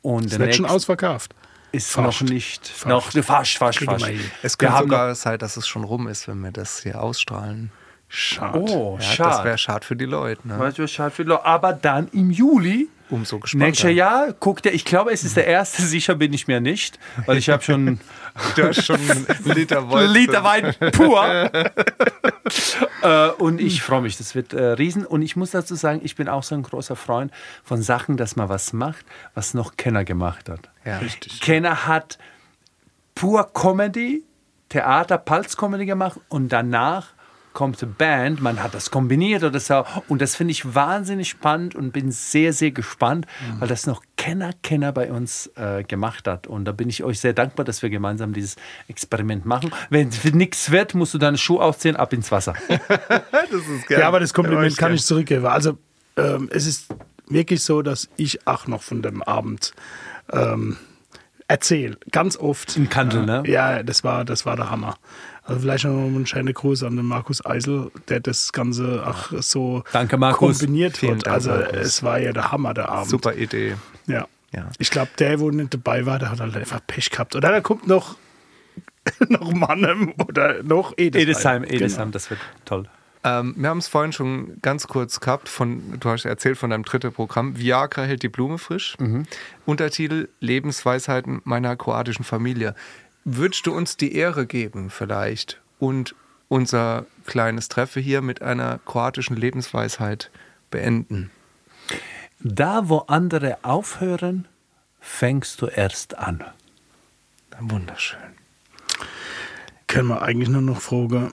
Und Das wird schon ausverkauft. Ist Fast. noch nicht, Fast. noch, fast, fast, fast. Es Wir könnte haben sogar sein, dass es schon rum ist, wenn wir das hier ausstrahlen. Schade. Oh, Ja, Das schade. wäre schade für die Leute. Ne? Weißt du, schade für die Leute. Aber dann im Juli, Umso gespannter. nächstes Jahr, guckt ihr, ich glaube, es ist der erste, sicher bin ich mir nicht, weil ich habe schon Du hast schon einen Liter Wein. Liter Wein pur. äh, und ich freue mich, das wird äh, riesen. Und ich muss dazu sagen, ich bin auch so ein großer Freund von Sachen, dass man was macht, was noch Kenner gemacht hat. Ja. Richtig. Kenner hat pur Comedy, Theater, Pulse-Comedy gemacht und danach kommt eine Band, man hat das kombiniert oder so und das finde ich wahnsinnig spannend und bin sehr, sehr gespannt, weil das noch Kenner, Kenner bei uns äh, gemacht hat und da bin ich euch sehr dankbar, dass wir gemeinsam dieses Experiment machen. Wenn es nichts wird, musst du deine Schuhe ausziehen, ab ins Wasser. Ja, aber das Kompliment kann ich zurückgeben. Also, ähm, es ist wirklich so, dass ich auch noch von dem Abend ähm, erzähle. Ganz oft. Im Kandel, ne? Ja, das war, das war der Hammer. Also vielleicht noch einen schönen Gruß an den Markus Eisel, der das Ganze auch so Danke, kombiniert Vielen hat. Dank, also Markus. es war ja der Hammer, der Abend. Super Idee. Ja. Ja. Ich glaube, der, wo nicht dabei war, der hat halt einfach Pech gehabt. Oder da kommt noch, noch Mannem oder noch Edesheim. Edesheim, Edesheim, Genau. das wird toll. Ähm, wir haben es vorhin schon ganz kurz gehabt. Von, du hast erzählt von deinem dritten Programm. Viagra hält die Blume frisch. Untertitel Lebensweisheiten meiner kroatischen Familie. Würdest du uns die Ehre geben, vielleicht, und unser kleines Treffe hier mit einer kroatischen Lebensweisheit beenden? Da, wo andere aufhören, fängst du erst an. Wunderschön. Können wir eigentlich nur noch fragen,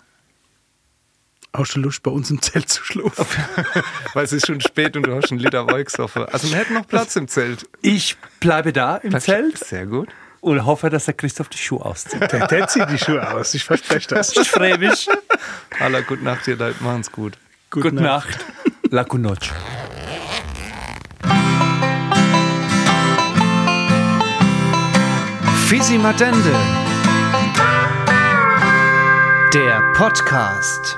hast du Lust, bei uns im Zelt zu schlafen? Weil es ist schon spät und du hast einen Liter Wolksoffe. Also wir hätten noch Platz im Zelt. Ich bleibe da im Zelt Sehr gut. Und hoffe, dass der Christoph die Schuhe auszieht. Der, der zieht die Schuhe aus, ich verspreche das. Ich freue mich. Aller gute Nacht, ihr Leute. Machen's gut. Gute Nacht. La Cunoche. Fisi Madende. Der Podcast.